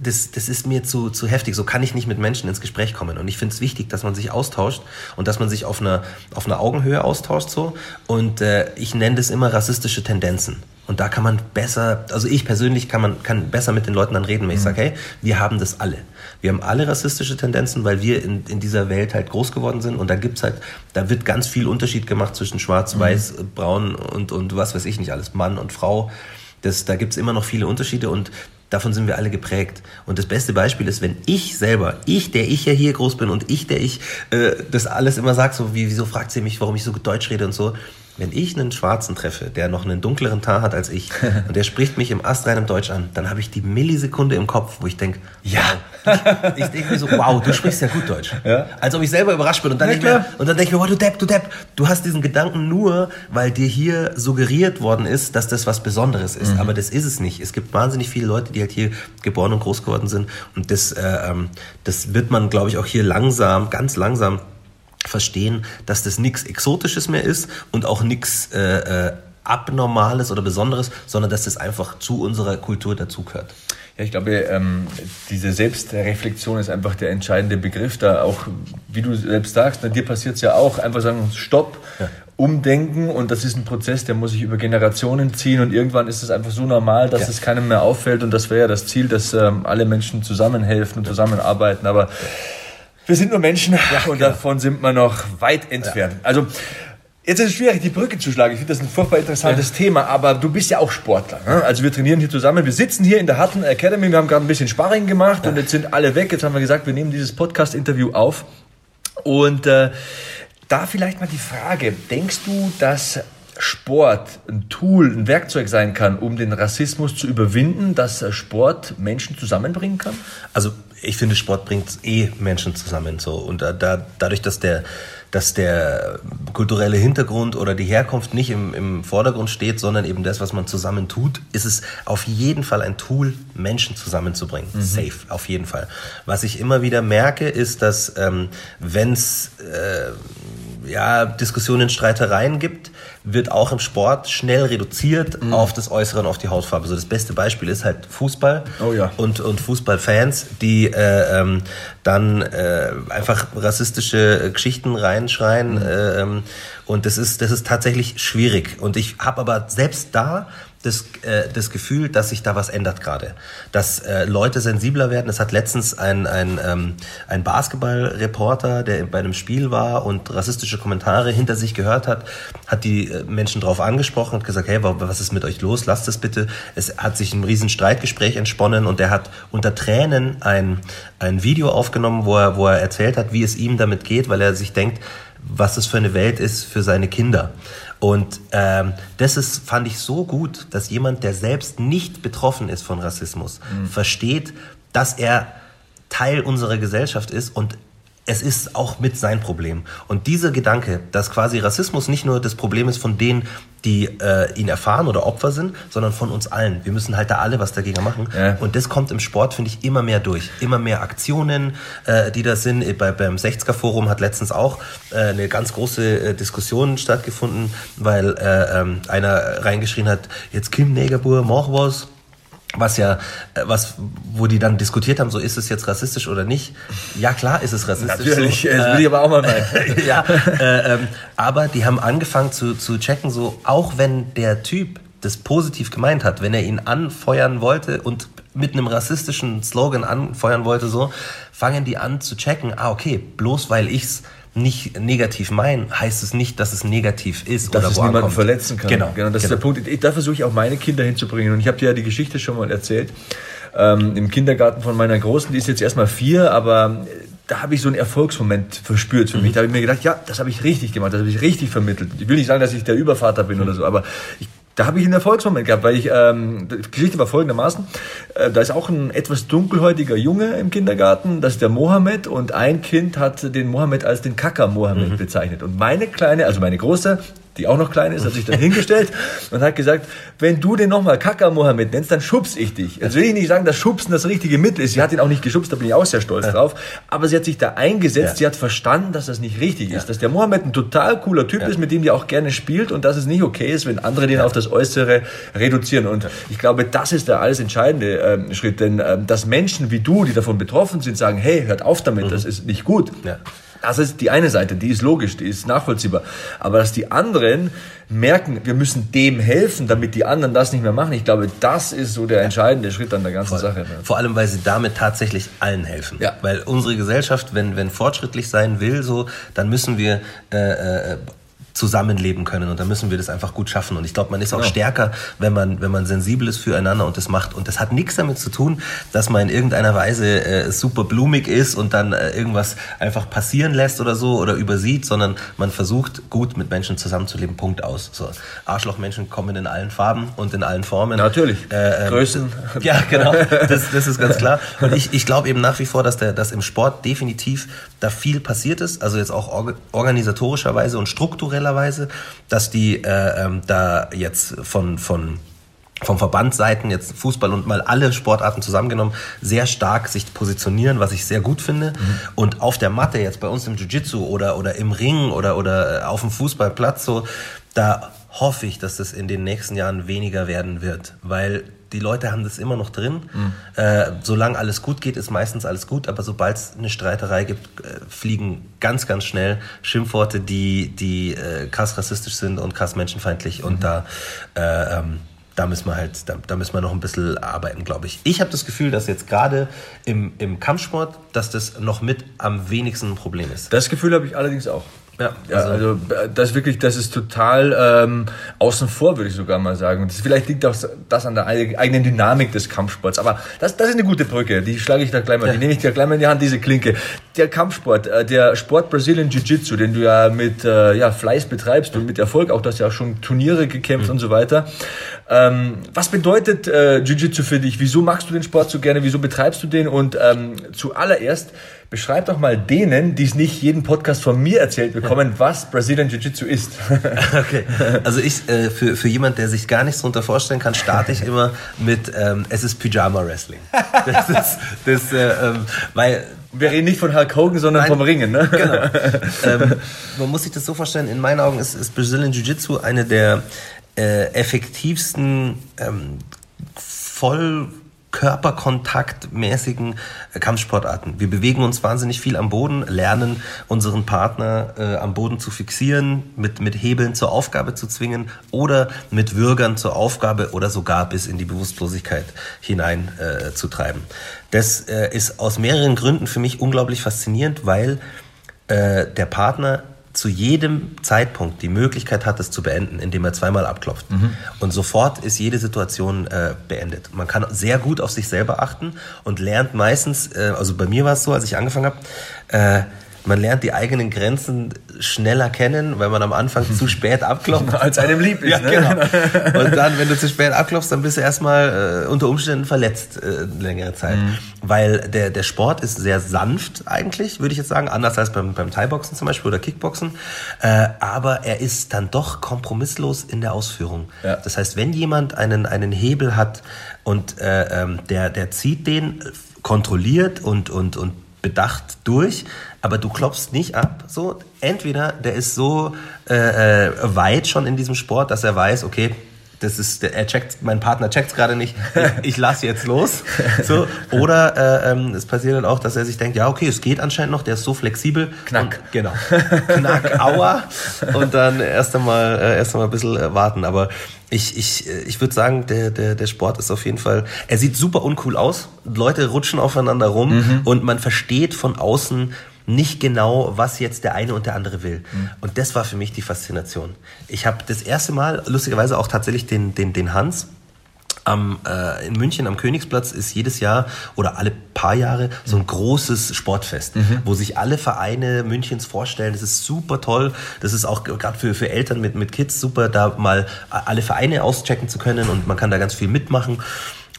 das, das ist mir zu, zu heftig. So kann ich nicht mit Menschen ins Gespräch kommen. Und ich finde es wichtig, dass man sich austauscht und dass man sich auf einer, auf einer Augenhöhe austauscht. So. Und äh, ich nenne das immer rassistische Tendenzen. Und da kann man besser, also ich persönlich kann man kann besser mit den Leuten dann reden, wenn ich mhm. sage, hey, wir haben das alle. Wir haben alle rassistische Tendenzen, weil wir in, in dieser Welt halt groß geworden sind. Und da gibt's halt, da wird ganz viel Unterschied gemacht zwischen Schwarz, mhm. Weiß, Braun und, und was weiß ich nicht alles, Mann und Frau. Das, da gibt's immer noch viele Unterschiede und davon sind wir alle geprägt. Und das beste Beispiel ist, wenn ich selber, ich, der ich ja hier groß bin und ich, der ich äh, das alles immer sage, so wie, wieso fragt sie mich, warum ich so Deutsch rede und so, wenn ich einen Schwarzen treffe, der noch einen dunkleren Tar hat als ich, und der spricht mich im astreinen Deutsch an, dann habe ich die Millisekunde im Kopf, wo ich denke, ja, ich, ich denke mir so, wow, du sprichst ja gut Deutsch. Ja. Als ob ich selber überrascht bin. Und dann, ja, denke, mir, und dann denke ich mir, wow, du Depp, du Depp, du hast diesen Gedanken nur, weil dir hier suggeriert worden ist, dass das was Besonderes ist. Mhm. Aber das ist es nicht. Es gibt wahnsinnig viele Leute, die halt hier geboren und groß geworden sind. Und das, äh, ähm, das wird man, glaube ich, auch hier langsam, ganz langsam verstehen, dass das nichts Exotisches mehr ist und auch nichts äh, äh, Abnormales oder Besonderes, sondern dass das einfach zu unserer Kultur dazugehört. Ja, ich glaube, ähm, diese Selbstreflexion ist einfach der entscheidende Begriff. Da auch, wie du selbst sagst, bei dir passiert es ja auch, einfach sagen, stopp, ja. umdenken und das ist ein Prozess, der muss sich über Generationen ziehen und irgendwann ist es einfach so normal, dass ja. es keinem mehr auffällt und das wäre ja das Ziel, dass ähm, alle Menschen zusammenhelfen und zusammenarbeiten. Aber wir sind nur Menschen ja, und genau. davon sind wir noch weit entfernt. Ja. Also Jetzt ist es schwierig, die Brücke zu schlagen. Ich finde das ein furchtbar interessantes ja. Thema, aber du bist ja auch Sportler. Ne? Also wir trainieren hier zusammen. Wir sitzen hier in der Hutton Academy. Wir haben gerade ein bisschen Sparring gemacht ja. und jetzt sind alle weg. Jetzt haben wir gesagt, wir nehmen dieses Podcast-Interview auf. Und äh, da vielleicht mal die Frage, denkst du, dass Sport ein Tool, ein Werkzeug sein kann, um den Rassismus zu überwinden, dass Sport Menschen zusammenbringen kann? Also ich finde, Sport bringt eh Menschen zusammen. So. Und da, da, dadurch, dass der, dass der kulturelle Hintergrund oder die Herkunft nicht im, im Vordergrund steht, sondern eben das, was man zusammen tut, ist es auf jeden Fall ein Tool, Menschen zusammenzubringen. Mhm. Safe, auf jeden Fall. Was ich immer wieder merke, ist, dass ähm, wenn es äh, ja, Diskussionen, Streitereien gibt, wird auch im Sport schnell reduziert mhm. auf das Äußere und auf die Hautfarbe. So das beste Beispiel ist halt Fußball oh, ja. und, und Fußballfans, die äh, ähm, dann äh, einfach rassistische Geschichten reinschreien. Mhm. Äh, ähm, und das ist, das ist tatsächlich schwierig. Und ich habe aber selbst da das, äh, das Gefühl, dass sich da was ändert gerade. Dass äh, Leute sensibler werden. Es hat letztens ein, ein, ähm, ein Basketballreporter, der bei einem Spiel war und rassistische Kommentare hinter sich gehört hat, hat die äh, Menschen darauf angesprochen und gesagt, hey, was ist mit euch los? Lasst es bitte. Es hat sich ein riesen Streitgespräch entsponnen und er hat unter Tränen ein, ein Video aufgenommen, wo er, wo er erzählt hat, wie es ihm damit geht, weil er sich denkt, was es für eine Welt ist für seine Kinder. Und ähm, das ist, fand ich so gut, dass jemand, der selbst nicht betroffen ist von Rassismus, mhm. versteht, dass er Teil unserer Gesellschaft ist und es ist auch mit sein Problem. Und dieser Gedanke, dass quasi Rassismus nicht nur das Problem ist von denen, die äh, ihn erfahren oder Opfer sind, sondern von uns allen. Wir müssen halt da alle was dagegen machen. Ja. Und das kommt im Sport, finde ich, immer mehr durch. Immer mehr Aktionen, äh, die da sind. Bei, beim 60er Forum hat letztens auch äh, eine ganz große äh, Diskussion stattgefunden, weil äh, ähm, einer reingeschrien hat, jetzt Kim Negerbur, mach was was ja, äh, was, wo die dann diskutiert haben, so ist es jetzt rassistisch oder nicht. Ja, klar ist es rassistisch. Natürlich, so. das will ich aber auch mal meinen. ja, äh, ähm, aber die haben angefangen zu, zu checken, so, auch wenn der Typ das positiv gemeint hat, wenn er ihn anfeuern wollte und mit einem rassistischen Slogan anfeuern wollte, so, fangen die an zu checken, ah, okay, bloß weil ich's nicht negativ meinen, heißt es nicht, dass es negativ ist dass oder es niemanden ankommt. verletzen kann. Genau, genau das genau. ist der Punkt. Da versuche ich auch meine Kinder hinzubringen. Und ich habe dir ja die Geschichte schon mal erzählt. Ähm, Im Kindergarten von meiner Großen, die ist jetzt erstmal vier, aber da habe ich so einen Erfolgsmoment verspürt für mich. Mhm. Da habe ich mir gedacht, ja, das habe ich richtig gemacht, das habe ich richtig vermittelt. Ich will nicht sagen, dass ich der Übervater bin mhm. oder so, aber ich da habe ich einen Erfolgsmoment gehabt, weil ich, ähm, die Geschichte war folgendermaßen, äh, da ist auch ein etwas dunkelhäutiger Junge im Kindergarten, das ist der Mohammed und ein Kind hat den Mohammed als den Kaka Mohammed mhm. bezeichnet. Und meine kleine, also meine große, die auch noch klein ist, hat sich dann hingestellt und hat gesagt, wenn du den nochmal Kaka Mohammed nennst, dann schubs ich dich. Jetzt will ich nicht sagen, dass Schubsen das richtige Mittel ist. Sie hat ihn auch nicht geschubst, da bin ich auch sehr stolz ja. drauf. Aber sie hat sich da eingesetzt, ja. sie hat verstanden, dass das nicht richtig ja. ist. Dass der Mohammed ein total cooler Typ ist, mit dem die auch gerne spielt und dass es nicht okay ist, wenn andere den auf das Äußere reduzieren. Und ich glaube, das ist der alles entscheidende ähm, Schritt. Denn ähm, dass Menschen wie du, die davon betroffen sind, sagen, hey, hört auf damit, mhm. das ist nicht gut. Das ist die eine Seite, die ist logisch, die ist nachvollziehbar. Aber dass die anderen merken, wir müssen dem helfen, damit die anderen das nicht mehr machen, ich glaube, das ist so der entscheidende Schritt an der ganzen Voll. Sache. Vor allem, weil sie damit tatsächlich allen helfen. Ja. Weil unsere Gesellschaft, wenn, wenn fortschrittlich sein will, so, dann müssen wir äh, äh, zusammenleben können und dann müssen wir das einfach gut schaffen und ich glaube, man ist auch genau. stärker, wenn man wenn man sensibel ist füreinander und das macht und das hat nichts damit zu tun, dass man in irgendeiner Weise äh, super blumig ist und dann äh, irgendwas einfach passieren lässt oder so oder übersieht, sondern man versucht gut mit Menschen zusammenzuleben. Punkt aus. So Arschlochmenschen kommen in allen Farben und in allen Formen. Natürlich. Äh, ähm, Größen. Ja, genau. Das, das ist ganz klar. Und ich, ich glaube eben nach wie vor, dass der dass im Sport definitiv da viel passiert ist, also jetzt auch organisatorischerweise und strukturell normalerweise, dass die äh, ähm, da jetzt von, von vom Verbandseiten jetzt Fußball und mal alle Sportarten zusammengenommen sehr stark sich positionieren, was ich sehr gut finde. Mhm. Und auf der Matte jetzt bei uns im Jiu-Jitsu oder, oder im Ring oder, oder äh, auf dem Fußballplatz so, da hoffe ich, dass das in den nächsten Jahren weniger werden wird, weil die Leute haben das immer noch drin. Mhm. Äh, solange alles gut geht, ist meistens alles gut, aber sobald es eine Streiterei gibt, äh, fliegen ganz, ganz schnell Schimpfworte, die, die äh, krass rassistisch sind und krass menschenfeindlich mhm. und da äh, ähm, da müssen wir halt, da, da, müssen wir noch ein bisschen arbeiten, glaube ich. Ich habe das Gefühl, dass jetzt gerade im, im Kampfsport, dass das noch mit am wenigsten ein Problem ist. Das Gefühl habe ich allerdings auch. Ja, also, also äh, das wirklich, das ist total ähm, außen vor, würde ich sogar mal sagen. Und das, vielleicht liegt auch das an der eigenen Dynamik des Kampfsports. Aber das, das ist eine gute Brücke. Die schlage ich da gleich mal, ja. die nehme ich da gleich mal in die Hand, diese Klinke. der Kampfsport, äh, der Sport Brazilian Jiu-Jitsu, den du ja mit äh, ja, Fleiß betreibst und mit Erfolg, auch dass du ja auch schon Turniere gekämpft mhm. und so weiter. Ähm, was bedeutet äh, Jiu-Jitsu für dich? Wieso machst du den Sport so gerne? Wieso betreibst du den? Und ähm, zuallererst, beschreib doch mal denen, die es nicht jeden Podcast von mir erzählt bekommen, was Brazilian Jiu-Jitsu ist. okay, also ich, äh, für, für jemand, der sich gar nichts darunter vorstellen kann, starte ich immer mit, ähm, es ist Pyjama Wrestling. Das ist, das, äh, ähm, weil wir reden nicht von Hulk Hogan, sondern Nein, vom Ringen, ne? Genau. ähm, man muss sich das so vorstellen, in meinen Augen ist, ist Brazilian Jiu-Jitsu eine der äh, effektivsten ähm, voll körperkontaktmäßigen äh, Kampfsportarten. Wir bewegen uns wahnsinnig viel am Boden, lernen unseren Partner äh, am Boden zu fixieren, mit, mit Hebeln zur Aufgabe zu zwingen oder mit Würgern zur Aufgabe oder sogar bis in die Bewusstlosigkeit hinein äh, zu treiben. Das äh, ist aus mehreren Gründen für mich unglaublich faszinierend, weil äh, der Partner zu jedem Zeitpunkt die Möglichkeit hat, es zu beenden, indem er zweimal abklopft. Mhm. Und sofort ist jede Situation äh, beendet. Man kann sehr gut auf sich selber achten und lernt meistens, äh, also bei mir war es so, als ich angefangen habe, äh, man lernt die eigenen Grenzen schneller kennen, weil man am Anfang zu spät abklopft. Als einem lieb ist. Ja, ne? genau. Und dann, wenn du zu spät abklopfst, dann bist du erstmal äh, unter Umständen verletzt äh, längere Zeit. Mhm. Weil der, der Sport ist sehr sanft eigentlich, würde ich jetzt sagen, anders als beim, beim Thai-Boxen zum Beispiel oder Kickboxen. Äh, aber er ist dann doch kompromisslos in der Ausführung. Ja. Das heißt, wenn jemand einen, einen Hebel hat und äh, ähm, der, der zieht den kontrolliert und, und, und bedacht durch, aber du klopfst nicht ab. So, entweder der ist so äh, äh weit schon in diesem Sport, dass er weiß, okay, das ist, er checkt, mein Partner checkt es gerade nicht, ich, ich lasse jetzt los. So, oder äh, ähm, es passiert dann auch, dass er sich denkt, ja, okay, es geht anscheinend noch, der ist so flexibel. Knack. Und, genau. Knack, aua. Und dann erst einmal, äh, erst einmal ein bisschen äh, warten. Aber ich, ich, äh, ich würde sagen, der, der, der Sport ist auf jeden Fall, er sieht super uncool aus. Leute rutschen aufeinander rum mhm. und man versteht von außen, nicht genau, was jetzt der eine und der andere will. Mhm. Und das war für mich die Faszination. Ich habe das erste Mal, lustigerweise auch tatsächlich den, den, den Hans, am, äh, in München am Königsplatz ist jedes Jahr oder alle paar Jahre so ein großes Sportfest, mhm. wo sich alle Vereine Münchens vorstellen. Das ist super toll. Das ist auch gerade für, für Eltern mit, mit Kids super, da mal alle Vereine auschecken zu können und man kann da ganz viel mitmachen.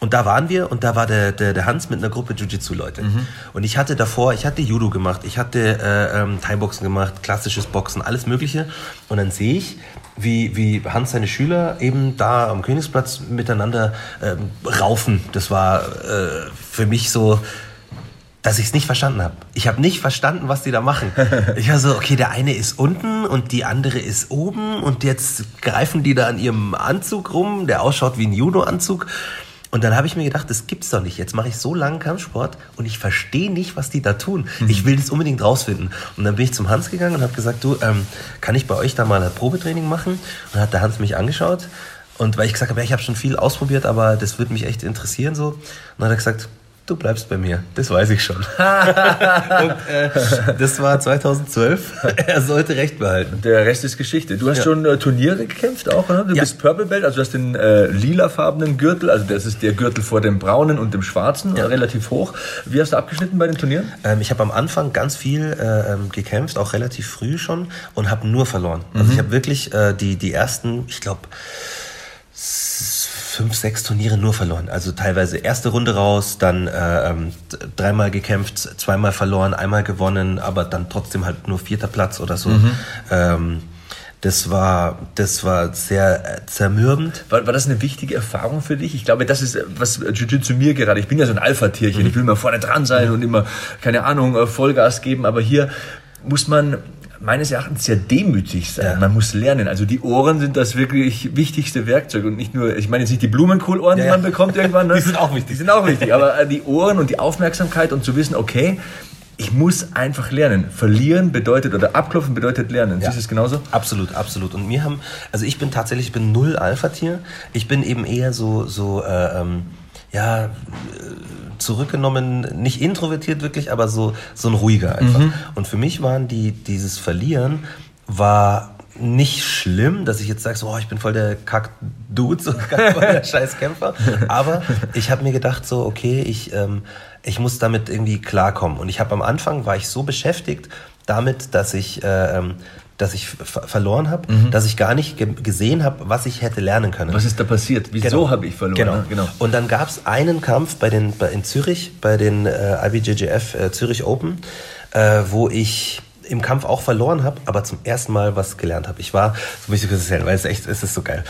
Und da waren wir und da war der, der, der Hans mit einer Gruppe Jiu-Jitsu-Leute. Mhm. Und ich hatte davor, ich hatte Judo gemacht, ich hatte äh, ähm, Thai-Boxen gemacht, klassisches Boxen, alles Mögliche. Und dann sehe ich, wie, wie Hans seine Schüler eben da am Königsplatz miteinander ähm, raufen. Das war äh, für mich so, dass ich es nicht verstanden habe. Ich habe nicht verstanden, was die da machen. Ich war so, okay, der eine ist unten und die andere ist oben und jetzt greifen die da an ihrem Anzug rum, der ausschaut wie ein Judo-Anzug. Und dann habe ich mir gedacht, das gibt's doch nicht. Jetzt mache ich so lange Kampfsport und ich verstehe nicht, was die da tun. Mhm. Ich will das unbedingt rausfinden. Und dann bin ich zum Hans gegangen und habe gesagt, du, ähm, kann ich bei euch da mal ein Probetraining machen? Und dann hat der Hans mich angeschaut und weil ich gesagt habe, ja, ich habe schon viel ausprobiert, aber das würde mich echt interessieren so. Und dann hat er gesagt, du bleibst bei mir. Das weiß ich schon. und, äh, das war 2012. er sollte Recht behalten. Der Rest ist Geschichte. Du hast ja. schon äh, Turniere gekämpft auch, oder? Du ja. bist Purple Belt, also du hast den äh, lilafarbenen Gürtel, also das ist der Gürtel vor dem braunen und dem schwarzen, ja. relativ hoch. Wie hast du abgeschnitten bei den Turnieren? Ähm, ich habe am Anfang ganz viel äh, ähm, gekämpft, auch relativ früh schon und habe nur verloren. Also mhm. ich habe wirklich äh, die, die ersten, ich glaube, fünf, sechs Turniere nur verloren. Also teilweise erste Runde raus, dann äh, ähm, dreimal gekämpft, zweimal verloren, einmal gewonnen, aber dann trotzdem halt nur vierter Platz oder so. Mhm. Ähm, das war, das war sehr äh, zermürbend. War, war das eine wichtige Erfahrung für dich? Ich glaube, das ist, was Jiu-Jitsu mir gerade, ich bin ja so ein Alpha-Tierchen, mhm. ich will immer vorne dran sein mhm. und immer, keine Ahnung, äh, Vollgas geben, aber hier muss man meines Erachtens sehr demütig sein. Ja. Man muss lernen. Also die Ohren sind das wirklich wichtigste Werkzeug und nicht nur, ich meine jetzt nicht die Blumenkohlohren, ja, die man bekommt irgendwann. Ne? Die sind auch wichtig. Die sind auch wichtig. Aber die Ohren und die Aufmerksamkeit und zu wissen, okay, ich muss einfach lernen. Verlieren bedeutet oder abklopfen bedeutet lernen. Ja. Siehst du es genauso? Absolut, absolut. Und mir haben, also ich bin tatsächlich, ich bin null Alpha-Tier. Ich bin eben eher so, so, äh, ähm, ja, zurückgenommen, nicht introvertiert wirklich, aber so, so ein ruhiger einfach. Mhm. Und für mich waren die, dieses Verlieren war nicht schlimm, dass ich jetzt sage, so, oh, ich bin voll der Kack-Dude, so voll der Scheißkämpfer. Aber ich habe mir gedacht, so, okay, ich, ähm, ich muss damit irgendwie klarkommen. Und ich habe am Anfang, war ich so beschäftigt damit, dass ich, äh, ähm, dass ich verloren habe, mhm. dass ich gar nicht ge gesehen habe, was ich hätte lernen können. Was ist da passiert? Wieso genau. habe ich verloren? Genau. genau. Und dann gab es einen Kampf bei den, bei, in Zürich, bei den äh, IBJJF äh, Zürich Open, äh, wo ich im Kampf auch verloren habe, aber zum ersten Mal was gelernt habe. Ich war, so muss ich das erzählen, weil es echt, es ist so geil.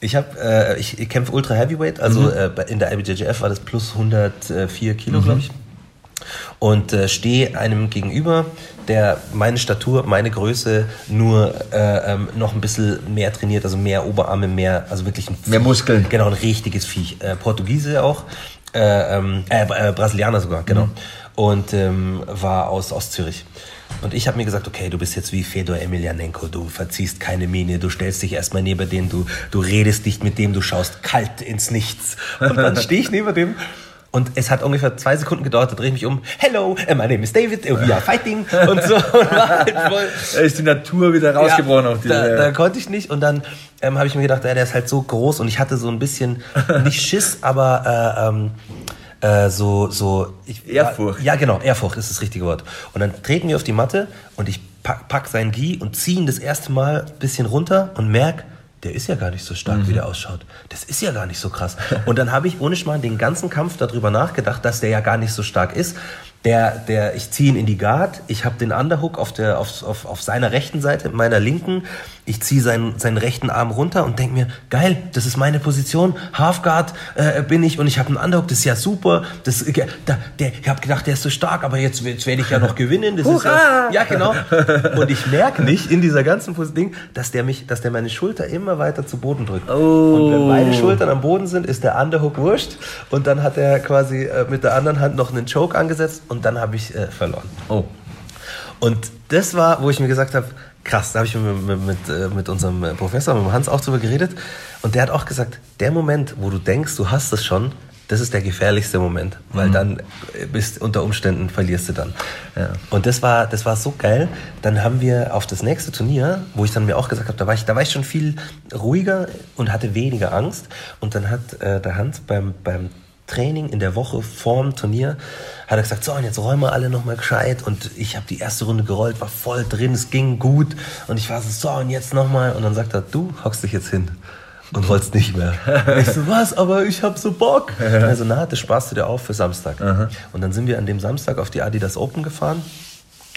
Ich habe, äh, ich, ich kämpfe Ultra Heavyweight, also mhm. äh, in der IBJJF war das plus 104 Kilo, mhm. glaube ich. Und äh, stehe einem gegenüber, der meine Statur, meine Größe nur äh, ähm, noch ein bisschen mehr trainiert, also mehr Oberarme, mehr, also wirklich ein mehr Muskeln. Genau, ein richtiges Viech. Äh, Portugiese auch, äh, ähm, äh, Brasilianer sogar, genau. Mhm. Und ähm, war aus, aus Zürich. Und ich habe mir gesagt, okay, du bist jetzt wie Fedor Emelianenko, du verziehst keine Miene, du stellst dich erstmal neben den, du, du redest nicht mit dem, du schaust kalt ins Nichts. Und dann stehe ich neben dem und es hat ungefähr zwei Sekunden gedauert, da drehe ich mich um. Hello, my name is David, we are fighting. Und so. Und halt da ist die Natur wieder rausgebrochen ja, auf die. Da, da, konnte ich nicht. Und dann ähm, habe ich mir gedacht, ja, der ist halt so groß. Und ich hatte so ein bisschen, nicht Schiss, aber äh, ähm, äh, so, so ich, Ehrfurcht. Ja, genau, Ehrfurcht ist das richtige Wort. Und dann treten wir auf die Matte und ich pack, pack sein Gi und ziehe ihn das erste Mal ein bisschen runter und merke, der ist ja gar nicht so stark, mhm. wie der ausschaut. Das ist ja gar nicht so krass. Und dann habe ich ohne Schmarrn den ganzen Kampf darüber nachgedacht, dass der ja gar nicht so stark ist. Der, der, ich ziehe ihn in die Guard, ich habe den Underhook auf, der, auf, auf, auf seiner rechten Seite, meiner linken. Ich ziehe seinen, seinen rechten Arm runter und denke mir, geil, das ist meine Position, Halfguard äh, bin ich und ich habe einen Underhook, das ist ja super. Das, äh, da, der, ich habe gedacht, der ist so stark, aber jetzt, jetzt werde ich ja noch gewinnen. Das ist ja, ja, genau. Und ich merke nicht in dieser ganzen Ding, dass der, mich, dass der meine Schulter immer weiter zu Boden drückt. Oh. Und wenn beide Schultern am Boden sind, ist der Underhook wurscht. Und dann hat er quasi äh, mit der anderen Hand noch einen Choke angesetzt und dann habe ich äh, verloren. Oh. Und das war, wo ich mir gesagt habe, krass, da habe ich mit, mit, mit, äh, unserem Professor, mit Hans auch drüber geredet. Und der hat auch gesagt, der Moment, wo du denkst, du hast es schon, das ist der gefährlichste Moment, weil mhm. dann äh, bist unter Umständen verlierst du dann. Ja. Und das war, das war so geil. Dann haben wir auf das nächste Turnier, wo ich dann mir auch gesagt habe, da war ich, da war ich schon viel ruhiger und hatte weniger Angst. Und dann hat äh, der Hans beim, beim Training in der Woche vorm Turnier hat er gesagt, so und jetzt räumen wir alle nochmal gescheit und ich habe die erste Runde gerollt, war voll drin, es ging gut und ich war so, so und jetzt nochmal und dann sagt er, du hockst dich jetzt hin und rollst nicht mehr. Ich so, was, aber ich hab so Bock. Also na, das sparst du dir auf für Samstag. Aha. Und dann sind wir an dem Samstag auf die Adidas Open gefahren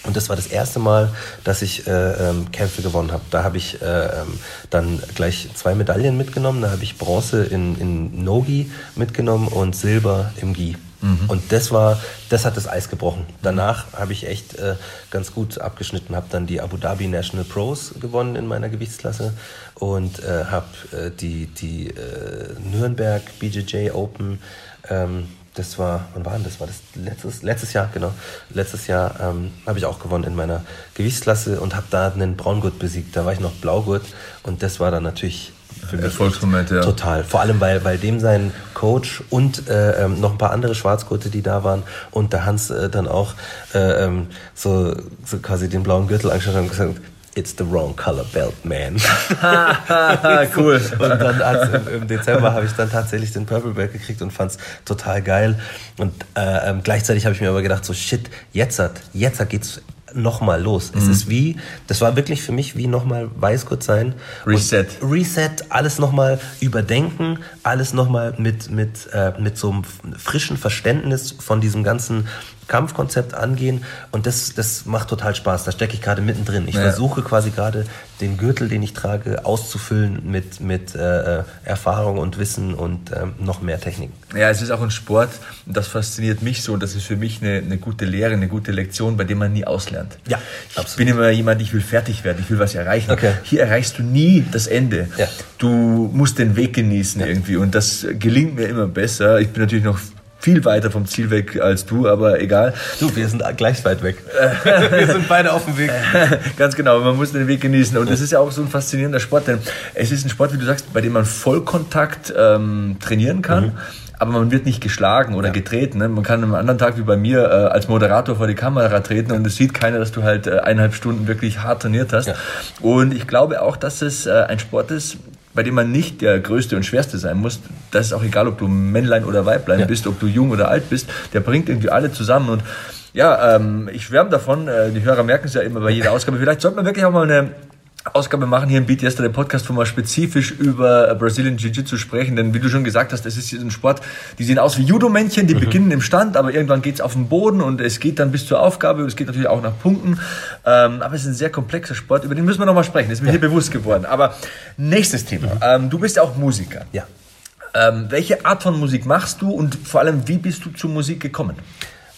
und das war das erste Mal, dass ich äh, ähm, Kämpfe gewonnen habe. Da habe ich äh, ähm, dann gleich zwei Medaillen mitgenommen. Da habe ich Bronze in, in Nogi mitgenommen und Silber im Gi. Mhm. Und das war, das hat das Eis gebrochen. Danach habe ich echt äh, ganz gut abgeschnitten, habe dann die Abu Dhabi National Pros gewonnen in meiner Gewichtsklasse und äh, habe äh, die, die äh, Nürnberg BJJ Open ähm, das war, wann war denn das? War das letztes, letztes Jahr, genau. Letztes Jahr ähm, habe ich auch gewonnen in meiner Gewichtsklasse und habe da einen Braungurt besiegt. Da war ich noch Blaugurt und das war dann natürlich für mich Erfolgsmoment, ja. Total. Vor allem, weil, weil dem sein Coach und äh, ähm, noch ein paar andere Schwarzgurte, die da waren und der Hans äh, dann auch äh, ähm, so, so quasi den blauen Gürtel angeschaut haben und gesagt, It's the wrong color belt, man. cool. und dann als, im, im, Dezember habe ich dann tatsächlich den Purple Belt gekriegt und fand es total geil. Und äh, ähm, gleichzeitig habe ich mir aber gedacht, so shit, jetzt hat, jetzt geht's nochmal los. Mhm. Es ist wie, das war wirklich für mich wie nochmal Weißgurt sein. Reset. Reset, alles nochmal überdenken, alles nochmal mit, mit, äh, mit so einem frischen Verständnis von diesem ganzen Kampfkonzept angehen und das, das macht total Spaß. Da stecke ich gerade mittendrin. Ich ja. versuche quasi gerade den Gürtel, den ich trage, auszufüllen mit, mit äh, Erfahrung und Wissen und äh, noch mehr Techniken. Ja, es ist auch ein Sport, das fasziniert mich so und das ist für mich eine, eine gute Lehre, eine gute Lektion, bei dem man nie auslernt. Ja, absolut. Ich bin immer jemand, ich will fertig werden, ich will was erreichen. Okay. Hier erreichst du nie das Ende. Ja. Du musst den Weg genießen ja. irgendwie und das gelingt mir immer besser. Ich bin natürlich noch viel weiter vom Ziel weg als du, aber egal. Du, wir sind gleich weit weg. wir sind beide auf dem Weg. Ganz genau, man muss den Weg genießen. Und es ist ja auch so ein faszinierender Sport, denn es ist ein Sport, wie du sagst, bei dem man Vollkontakt ähm, trainieren kann. Mhm aber man wird nicht geschlagen oder ja. getreten. Ne? Man kann am anderen Tag wie bei mir äh, als Moderator vor die Kamera treten und es sieht keiner, dass du halt äh, eineinhalb Stunden wirklich hart trainiert hast. Ja. Und ich glaube auch, dass es äh, ein Sport ist, bei dem man nicht der Größte und Schwerste sein muss. Das ist auch egal, ob du Männlein oder Weiblein ja. bist, ob du jung oder alt bist. Der bringt irgendwie alle zusammen und ja, ähm, ich schwärme davon. Äh, die Hörer merken es ja immer bei jeder Ausgabe. Vielleicht sollte man wirklich auch mal eine Ausgabe machen hier im Beat Yesterday Podcast, wo wir spezifisch über Brazilian Jiu-Jitsu sprechen. Denn wie du schon gesagt hast, es ist ein Sport, die sehen aus wie Judo-Männchen, die mhm. beginnen im Stand, aber irgendwann geht's auf den Boden und es geht dann bis zur Aufgabe. Es geht natürlich auch nach Punkten. Ähm, aber es ist ein sehr komplexer Sport, über den müssen wir nochmal sprechen. Das ist mir ja. hier bewusst geworden. Aber nächstes Thema. Mhm. Ähm, du bist ja auch Musiker. Ja. Ähm, welche Art von Musik machst du und vor allem, wie bist du zur Musik gekommen?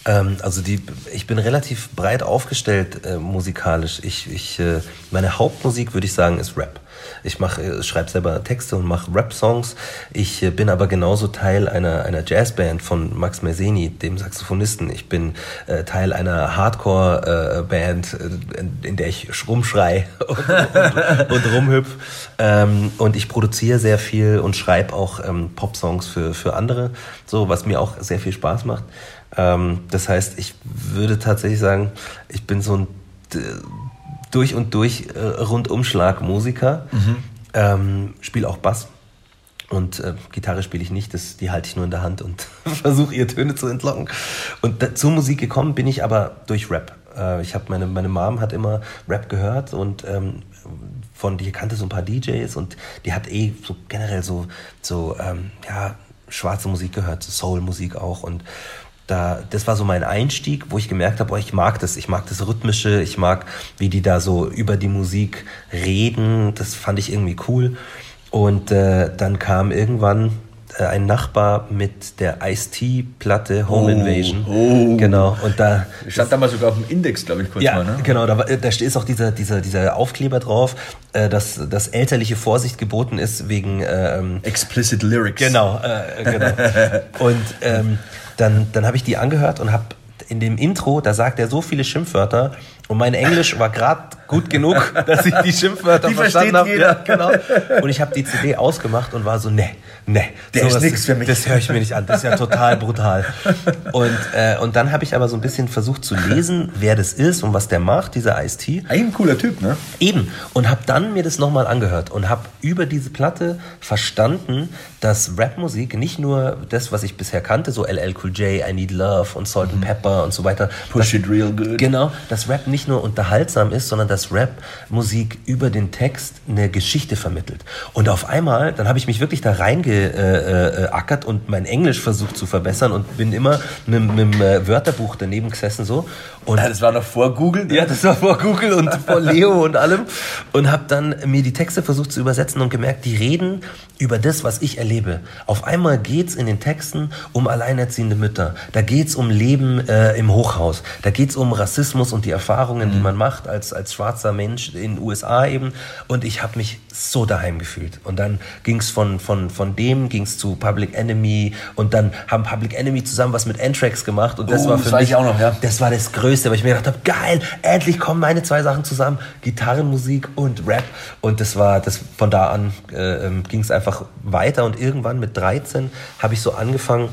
Ähm, also die, ich bin relativ breit aufgestellt äh, musikalisch. Ich, ich, äh, meine Hauptmusik würde ich sagen ist Rap. Ich mache, äh, schreibe selber Texte und mache Rap-Songs. Ich äh, bin aber genauso Teil einer, einer Jazzband von Max Merseni, dem Saxophonisten. Ich bin äh, Teil einer Hardcore-Band, äh, in, in, der ich rumschrei und, und, und rumhüpf. Ähm, und ich produziere sehr viel und schreibe auch ähm, Pop-Songs für, für andere, so was mir auch sehr viel Spaß macht. Ähm, das heißt, ich würde tatsächlich sagen, ich bin so ein durch und durch äh, Rundumschlag-Musiker, mhm. ähm, spiele auch Bass. Und äh, Gitarre spiele ich nicht, das, die halte ich nur in der Hand und versuche ihr Töne zu entlocken. Und da, zur Musik gekommen bin ich aber durch Rap. Äh, ich habe meine, meine Mom hat immer Rap gehört und ähm, von die kannte so ein paar DJs und die hat eh so generell so, so ähm, ja, schwarze Musik gehört, Soul-Musik auch. Und da, das war so mein Einstieg, wo ich gemerkt habe, oh, ich mag das, ich mag das Rhythmische, ich mag, wie die da so über die Musik reden, das fand ich irgendwie cool. Und äh, dann kam irgendwann äh, ein Nachbar mit der Ice-T-Platte Home oh, Invasion. Oh. Genau. Und da stand damals sogar auf dem Index, glaube ich, kurz ja, mal. Ne? Genau, da, da ist auch dieser, dieser, dieser Aufkleber drauf, äh, dass, dass elterliche Vorsicht geboten ist wegen ähm, Explicit Lyrics. Genau, äh, genau. Und ähm, dann, dann habe ich die angehört und habe in dem Intro, da sagt er so viele Schimpfwörter und mein Englisch war gerade gut genug, dass ich die Schimpfwörter die verstanden habe. Ja, genau. Und ich habe die CD ausgemacht und war so, ne, ne, der ist nichts für mich. Das höre ich mir nicht an. Das ist ja total brutal. Und, äh, und dann habe ich aber so ein bisschen versucht zu lesen, wer das ist und was der macht, dieser Ice-T. Eigentlich ein cooler Typ, ne? Eben. Und habe dann mir das nochmal angehört und habe über diese Platte verstanden, dass Rapmusik nicht nur das, was ich bisher kannte, so LL Cool J, I Need Love und Salt mhm. and Pepper und so weiter. Push dass, it real good. Genau, dass Rap nicht nur unterhaltsam ist, sondern dass Rap-Musik über den Text eine Geschichte vermittelt. Und auf einmal, dann habe ich mich wirklich da reingeackert und mein Englisch versucht zu verbessern und bin immer mit, mit einem äh, Wörterbuch daneben gesessen so. Und ja, das war noch vor Google? Ne? Ja, das war vor Google und vor Leo und allem. Und habe dann mir die Texte versucht zu übersetzen und gemerkt, die reden über das, was ich erlebe. Auf einmal geht's in den Texten um alleinerziehende Mütter. Da geht's um Leben äh, im Hochhaus. Da geht's um Rassismus und die Erfahrungen, mhm. die man macht als, als schwarzer Mensch in den USA eben. Und ich habe mich so daheim gefühlt. Und dann ging's von, von, von dem ging's zu Public Enemy und dann haben Public Enemy zusammen was mit Anthrax gemacht. Und das oh, war für das mich auch noch, ja. das war das Größte, weil ich mir gedacht habe, geil, endlich kommen meine zwei Sachen zusammen. Gitarrenmusik und Rap. Und das war, das von da an äh, ähm, ging es einfach weiter. Und irgendwann mit 13 habe ich so angefangen,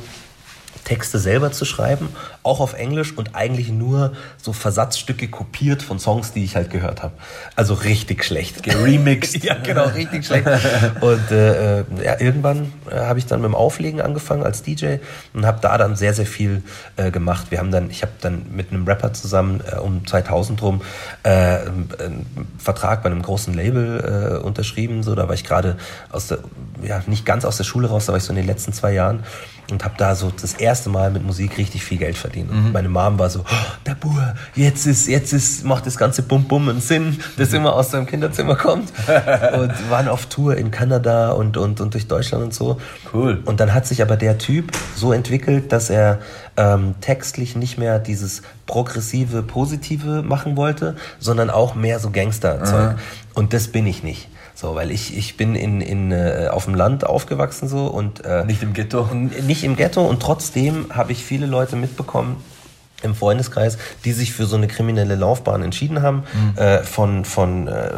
Texte selber zu schreiben, auch auf Englisch und eigentlich nur so Versatzstücke kopiert von Songs, die ich halt gehört habe. Also richtig schlecht. Geremixed. ja, genau, richtig schlecht. Und äh, ja, irgendwann äh, habe ich dann mit dem Auflegen angefangen als DJ und habe da dann sehr, sehr viel äh, gemacht. Wir haben dann, ich habe dann mit einem Rapper zusammen äh, um 2000 rum äh, einen Vertrag bei einem großen Label äh, unterschrieben. So, da war ich gerade aus der, ja, nicht ganz aus der Schule raus, da war ich so in den letzten zwei Jahren und habe da so das erste Mal mit Musik richtig viel Geld verdient. Und mhm. meine Mom war so, oh, der Bur, jetzt ist, jetzt ist, macht das ganze Bum Bum einen Sinn, das immer aus seinem Kinderzimmer kommt. und waren auf Tour in Kanada und, und, und durch Deutschland und so. Cool. Und dann hat sich aber der Typ so entwickelt, dass er ähm, textlich nicht mehr dieses progressive, positive machen wollte, sondern auch mehr so Gangster-Zeug. Und das bin ich nicht. So, weil ich, ich bin in, in, äh, auf dem Land aufgewachsen so und äh, nicht im Ghetto. Nicht im Ghetto und trotzdem habe ich viele Leute mitbekommen, im Freundeskreis, die sich für so eine kriminelle Laufbahn entschieden haben, mhm. äh, von, von äh,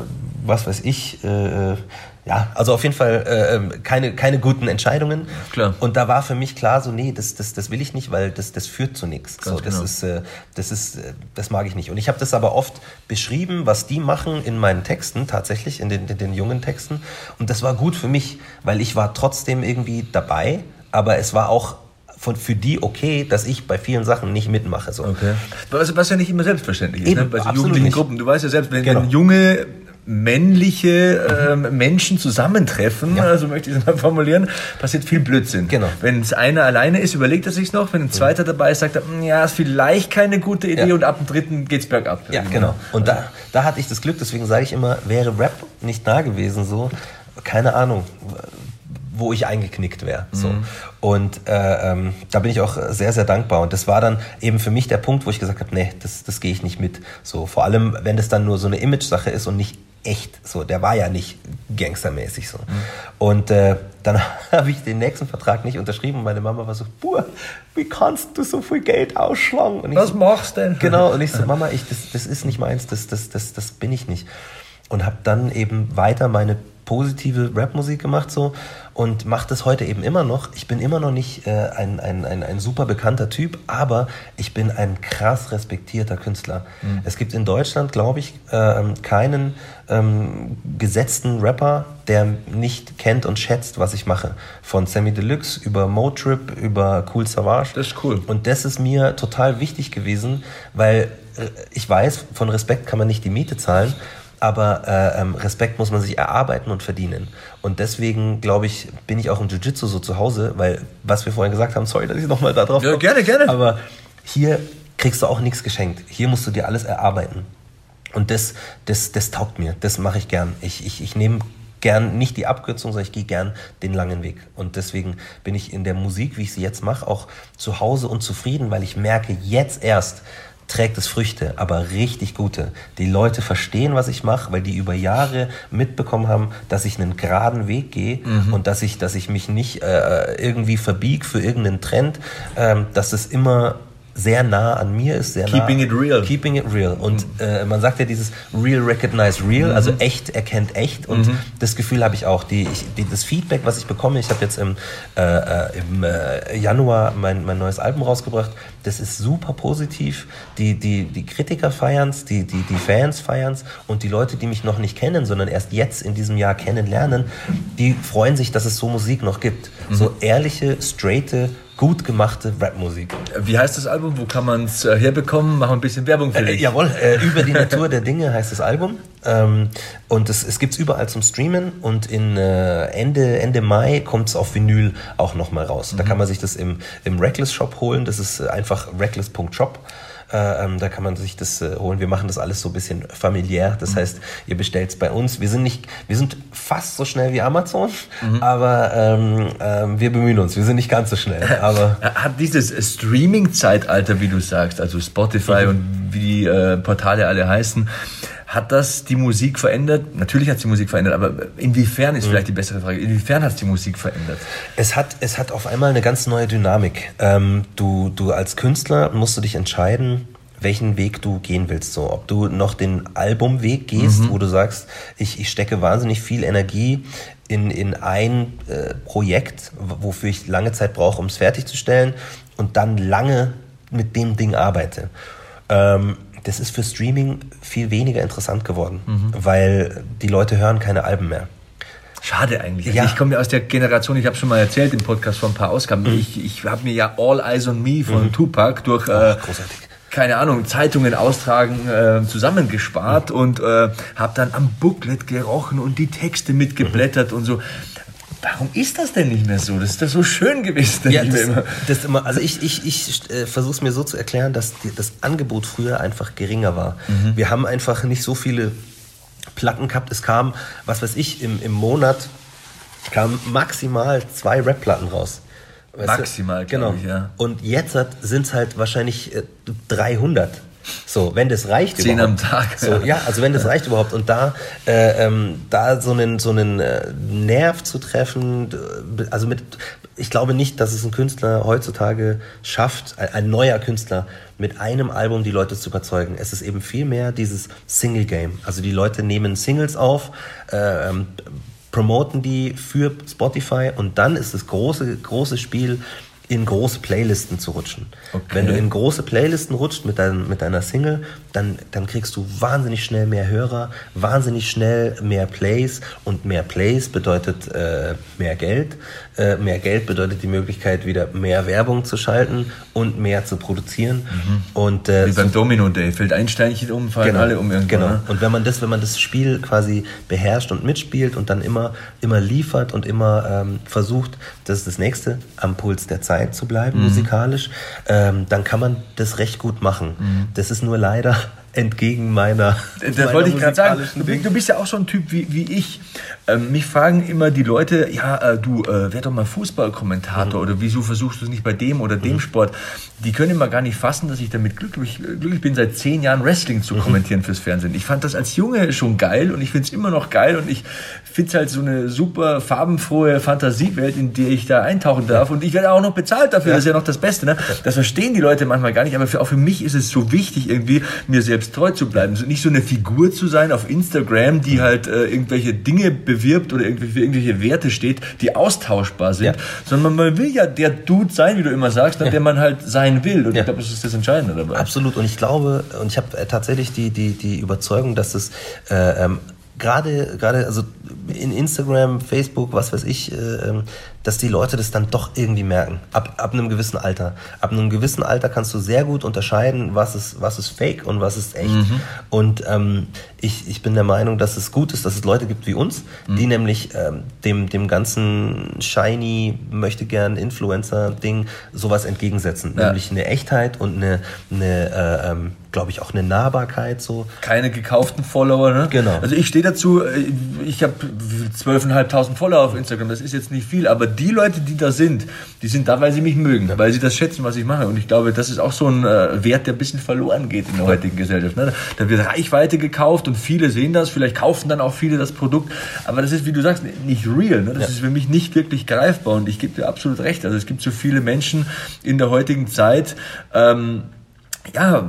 was weiß ich, äh, ja, also auf jeden Fall äh, ähm, keine, keine guten Entscheidungen. Klar. Und da war für mich klar, so, nee, das, das, das will ich nicht, weil das, das führt zu nichts. So, das, genau. ist, äh, das, ist, äh, das mag ich nicht. Und ich habe das aber oft beschrieben, was die machen in meinen Texten, tatsächlich, in den, in den jungen Texten. Und das war gut für mich, weil ich war trotzdem irgendwie dabei, aber es war auch von, für die okay, dass ich bei vielen Sachen nicht mitmache. So. Okay. Was, was ja nicht immer selbstverständlich ist, Eben, ne? bei so jugendlichen. Gruppen. Du weißt ja selbst, wenn, Genau. wenn junge männliche ähm, Menschen zusammentreffen, Ja. also möchte ich es mal formulieren, passiert viel Blödsinn. Genau. Wenn es einer alleine ist, überlegt er sich noch. Wenn ein zweiter dabei ist, sagt er, "Hm, ja, ist vielleicht keine gute Idee Ja. und ab dem dritten geht's bergab. Ja, genau. ne? Und da, da hatte ich das Glück, deswegen sage ich immer, wäre Rap nicht da gewesen, so, keine Ahnung, wo ich eingeknickt wäre. So. Mhm. Und äh, ähm, da bin ich auch sehr, sehr dankbar. Und das war dann eben für mich der Punkt, wo ich gesagt habe, nee, das, das gehe ich nicht mit. So, vor allem, wenn das dann nur so eine Image-Sache ist und nicht echt. So, der war ja nicht gangstermäßig so. Und äh, dann habe ich den nächsten Vertrag nicht unterschrieben und meine Mama war so, Buh, wie kannst du so viel Geld ausschlagen? Und ich Was so, machst du denn? Genau, und ich so, Mama, ich, das, das ist nicht meins, das, das, das, das bin ich nicht. Und habe dann eben weiter meine positive Rapmusik gemacht so und mache das heute eben immer noch. Ich bin immer noch nicht äh, ein, ein, ein, ein super bekannter Typ, aber ich bin ein krass respektierter Künstler. Es gibt in Deutschland, glaube ich, ähm, keinen ähm, gesetzten Rapper, der nicht kennt und schätzt, was ich mache. Von Sammy Deluxe über Motrip, über Cool Savage. Das ist cool. Und das ist mir total wichtig gewesen, weil äh, ich weiß, von Respekt kann man nicht die Miete zahlen, aber äh, ähm, Respekt muss man sich erarbeiten und verdienen. Und deswegen, glaube ich, bin ich auch im Jiu-Jitsu so zu Hause, weil, was wir vorhin gesagt haben, sorry, dass ich nochmal da drauf Ja, komme. gerne, gerne. Aber hier kriegst du auch nichts geschenkt. Hier musst du dir alles erarbeiten. Und das, das, das taugt mir. Das mache ich gern. Ich, ich, ich nehme gern nicht die Abkürzung, sondern ich gehe gern den langen Weg. Und deswegen bin ich in der Musik, wie ich sie jetzt mache, auch zu Hause und zufrieden, weil ich merke jetzt erst, trägt es Früchte, aber richtig gute. Die Leute verstehen, was ich mache, weil die über Jahre mitbekommen haben, dass ich einen geraden Weg gehe und dass ich, dass ich mich nicht äh, irgendwie verbieg für irgendeinen Trend, ähm, dass es immer sehr nah an mir ist, sehr Keeping nah, it real. Keeping it real. Und äh, man sagt ja dieses Real recognize real, also echt erkennt echt. Und das Gefühl habe ich auch. Die, ich, die, das Feedback, was ich bekomme, ich habe jetzt im, äh, äh, im äh, Januar mein, mein neues Album rausgebracht. Das ist super positiv. Die, die, die Kritiker feiern's, die, die, die Fans feiern's und die Leute, die mich noch nicht kennen, sondern erst jetzt in diesem Jahr kennenlernen, die freuen sich, dass es so Musik noch gibt. So ehrliche, straighte, gut gemachte Rapmusik. Wie heißt das Album? Wo kann man es äh, herbekommen? Machen wir ein bisschen Werbung für Äh, dich. jawohl, äh, über die Natur der Dinge heißt das Album. Ähm, und es, es gibt es überall zum Streamen und in äh, Ende, Ende Mai kommt es auf Vinyl auch nochmal raus. Da kann man sich das im, im Reckless Shop holen. Das ist äh, einfach reckless.shop. Äh, ähm, da kann man sich das äh, holen. Wir machen das alles so ein bisschen familiär. Das heißt, ihr bestellt es bei uns. Wir sind nicht, wir sind fast so schnell wie Amazon, aber ähm, ähm, wir bemühen uns. Wir sind nicht ganz so schnell. Aber Hat dieses Streaming-Zeitalter, wie du sagst, also Spotify und wie die äh, Portale alle heißen, hat das die Musik verändert? Natürlich hat es die Musik verändert, aber inwiefern ist vielleicht die bessere Frage, inwiefern hat es die Musik verändert? Es hat, es hat auf einmal eine ganz neue Dynamik. Ähm, du, du als Künstler musst du dich entscheiden, welchen Weg du gehen willst. So, ob du noch den Albumweg gehst, wo du sagst, ich, ich stecke wahnsinnig viel Energie in, in ein äh, Projekt, wofür ich lange Zeit brauche, um es fertigzustellen und dann lange mit dem Ding arbeite. Ähm, das ist für Streaming viel weniger interessant geworden, weil die Leute hören keine Alben mehr. Schade eigentlich. Also Ja. Ich komme ja aus der Generation, ich habe schon mal erzählt im Podcast vor ein paar Ausgaben, ich, ich habe mir ja All Eyes on Me von Tupac durch äh, großartig. keine Ahnung, Zeitungen austragen, äh, zusammengespart und äh, habe dann am Booklet gerochen und die Texte mitgeblättert und so. Warum ist das denn nicht mehr so? Das ist doch so schön gewesen. Ja, das, immer. das immer, also ich, ich, ich äh, versuche es mir so zu erklären, dass die, das Angebot früher einfach geringer war. Mhm. Wir haben einfach nicht so viele Platten gehabt. Es kam, was weiß ich, im, im Monat kamen maximal zwei Rap-Platten raus. Weißt? Maximal, genau. ich, ja. Und jetzt sind es halt wahrscheinlich äh, 300. So, wenn das reicht Zehn am überhaupt. Tag. So, ja, also wenn das reicht überhaupt. Und da, äh, ähm, da so einen, so einen äh, Nerv zu treffen, also mit, ich glaube nicht, dass es ein Künstler heutzutage schafft, ein, ein neuer Künstler, mit einem Album die Leute zu überzeugen. Es ist eben viel mehr dieses Single-Game. Also die Leute nehmen Singles auf, äh, ähm, promoten die für Spotify und dann ist das große, große Spiel, in große Playlisten zu rutschen. Okay. Wenn du in große Playlisten rutscht mit, dein, mit deiner Single, dann, dann kriegst du wahnsinnig schnell mehr Hörer, wahnsinnig schnell mehr Plays und mehr Plays bedeutet äh, mehr Geld. Äh, mehr Geld bedeutet die Möglichkeit, wieder mehr Werbung zu schalten und mehr zu produzieren. Mhm. Und, äh, Wie beim so, Domino Day, fällt ein Steinchen um, fallen genau, alle um irgendwann. Genau. Ne? Und wenn man das, wenn man das Spiel quasi beherrscht und mitspielt und dann immer, immer liefert und immer ähm, versucht, das ist das nächste, am Puls der Zeit zu bleiben, mhm. musikalisch, ähm, dann kann man das recht gut machen. Mhm. Das ist nur leider entgegen meiner. Das meiner wollte ich gerade sagen. Du, du, bist ja auch so ein Typ wie, wie ich. Ähm, mich fragen immer die Leute, ja, äh, du, äh, werd doch mal Fußballkommentator mhm. oder wieso versuchst du es nicht bei dem oder dem mhm. Sport? Die können immer gar nicht fassen, dass ich damit glücklich, glücklich bin, seit zehn Jahren Wrestling zu mhm. kommentieren fürs Fernsehen. Ich fand das als Junge schon geil und ich finde es immer noch geil und ich finde es halt so eine super farbenfrohe Fantasiewelt, in die ich da eintauchen darf und ich werde auch noch bezahlt dafür, ja. das ist ja noch das Beste. Ne? Das verstehen die Leute manchmal gar nicht, aber für, auch für mich ist es so wichtig, irgendwie mir selbst treu zu bleiben. nicht so eine Figur zu sein auf Instagram, die halt äh, irgendwelche Dinge bewirbt oder irgendwelche, irgendwelche Werte steht, die austauschbar sind, ja. sondern man will ja der Dude sein, wie du immer sagst, ja. der man halt sein will. Und ja. ich glaube, das ist das Entscheidende dabei. Absolut. Und ich glaube, und ich habe äh, tatsächlich die, die, die Überzeugung, dass es äh, ähm, gerade, gerade, also in Instagram, Facebook, was weiß ich, äh, ähm, dass die Leute das dann doch irgendwie merken. Ab, ab einem gewissen Alter. Ab einem gewissen Alter kannst du sehr gut unterscheiden, was ist, was ist fake und was ist echt. Mhm. Und ähm, ich, ich bin der Meinung, dass es gut ist, dass es Leute gibt wie uns, mhm. die nämlich ähm, dem, dem ganzen shiny, möchte gern Influencer-Ding sowas entgegensetzen. Ja. Nämlich eine Echtheit und eine, eine äh, ähm, glaube ich, auch eine Nahbarkeit so. Keine gekauften Follower, ne? Genau. Also ich stehe dazu, äh, ich habe 12.500 Follower auf Instagram, das ist jetzt nicht viel, aber die Leute, die da sind, die sind da, weil sie mich mögen, weil sie das schätzen, was ich mache. Und ich glaube, das ist auch so ein äh, Wert, der ein bisschen verloren geht in der heutigen Gesellschaft. Ne? Da wird Reichweite gekauft und viele sehen das, vielleicht kaufen dann auch viele das Produkt, aber das ist, wie du sagst, nicht real. Ne? Das ja. ist für mich nicht wirklich greifbar und ich gebe dir absolut recht. Also es gibt so viele Menschen in der heutigen Zeit, ähm, ja,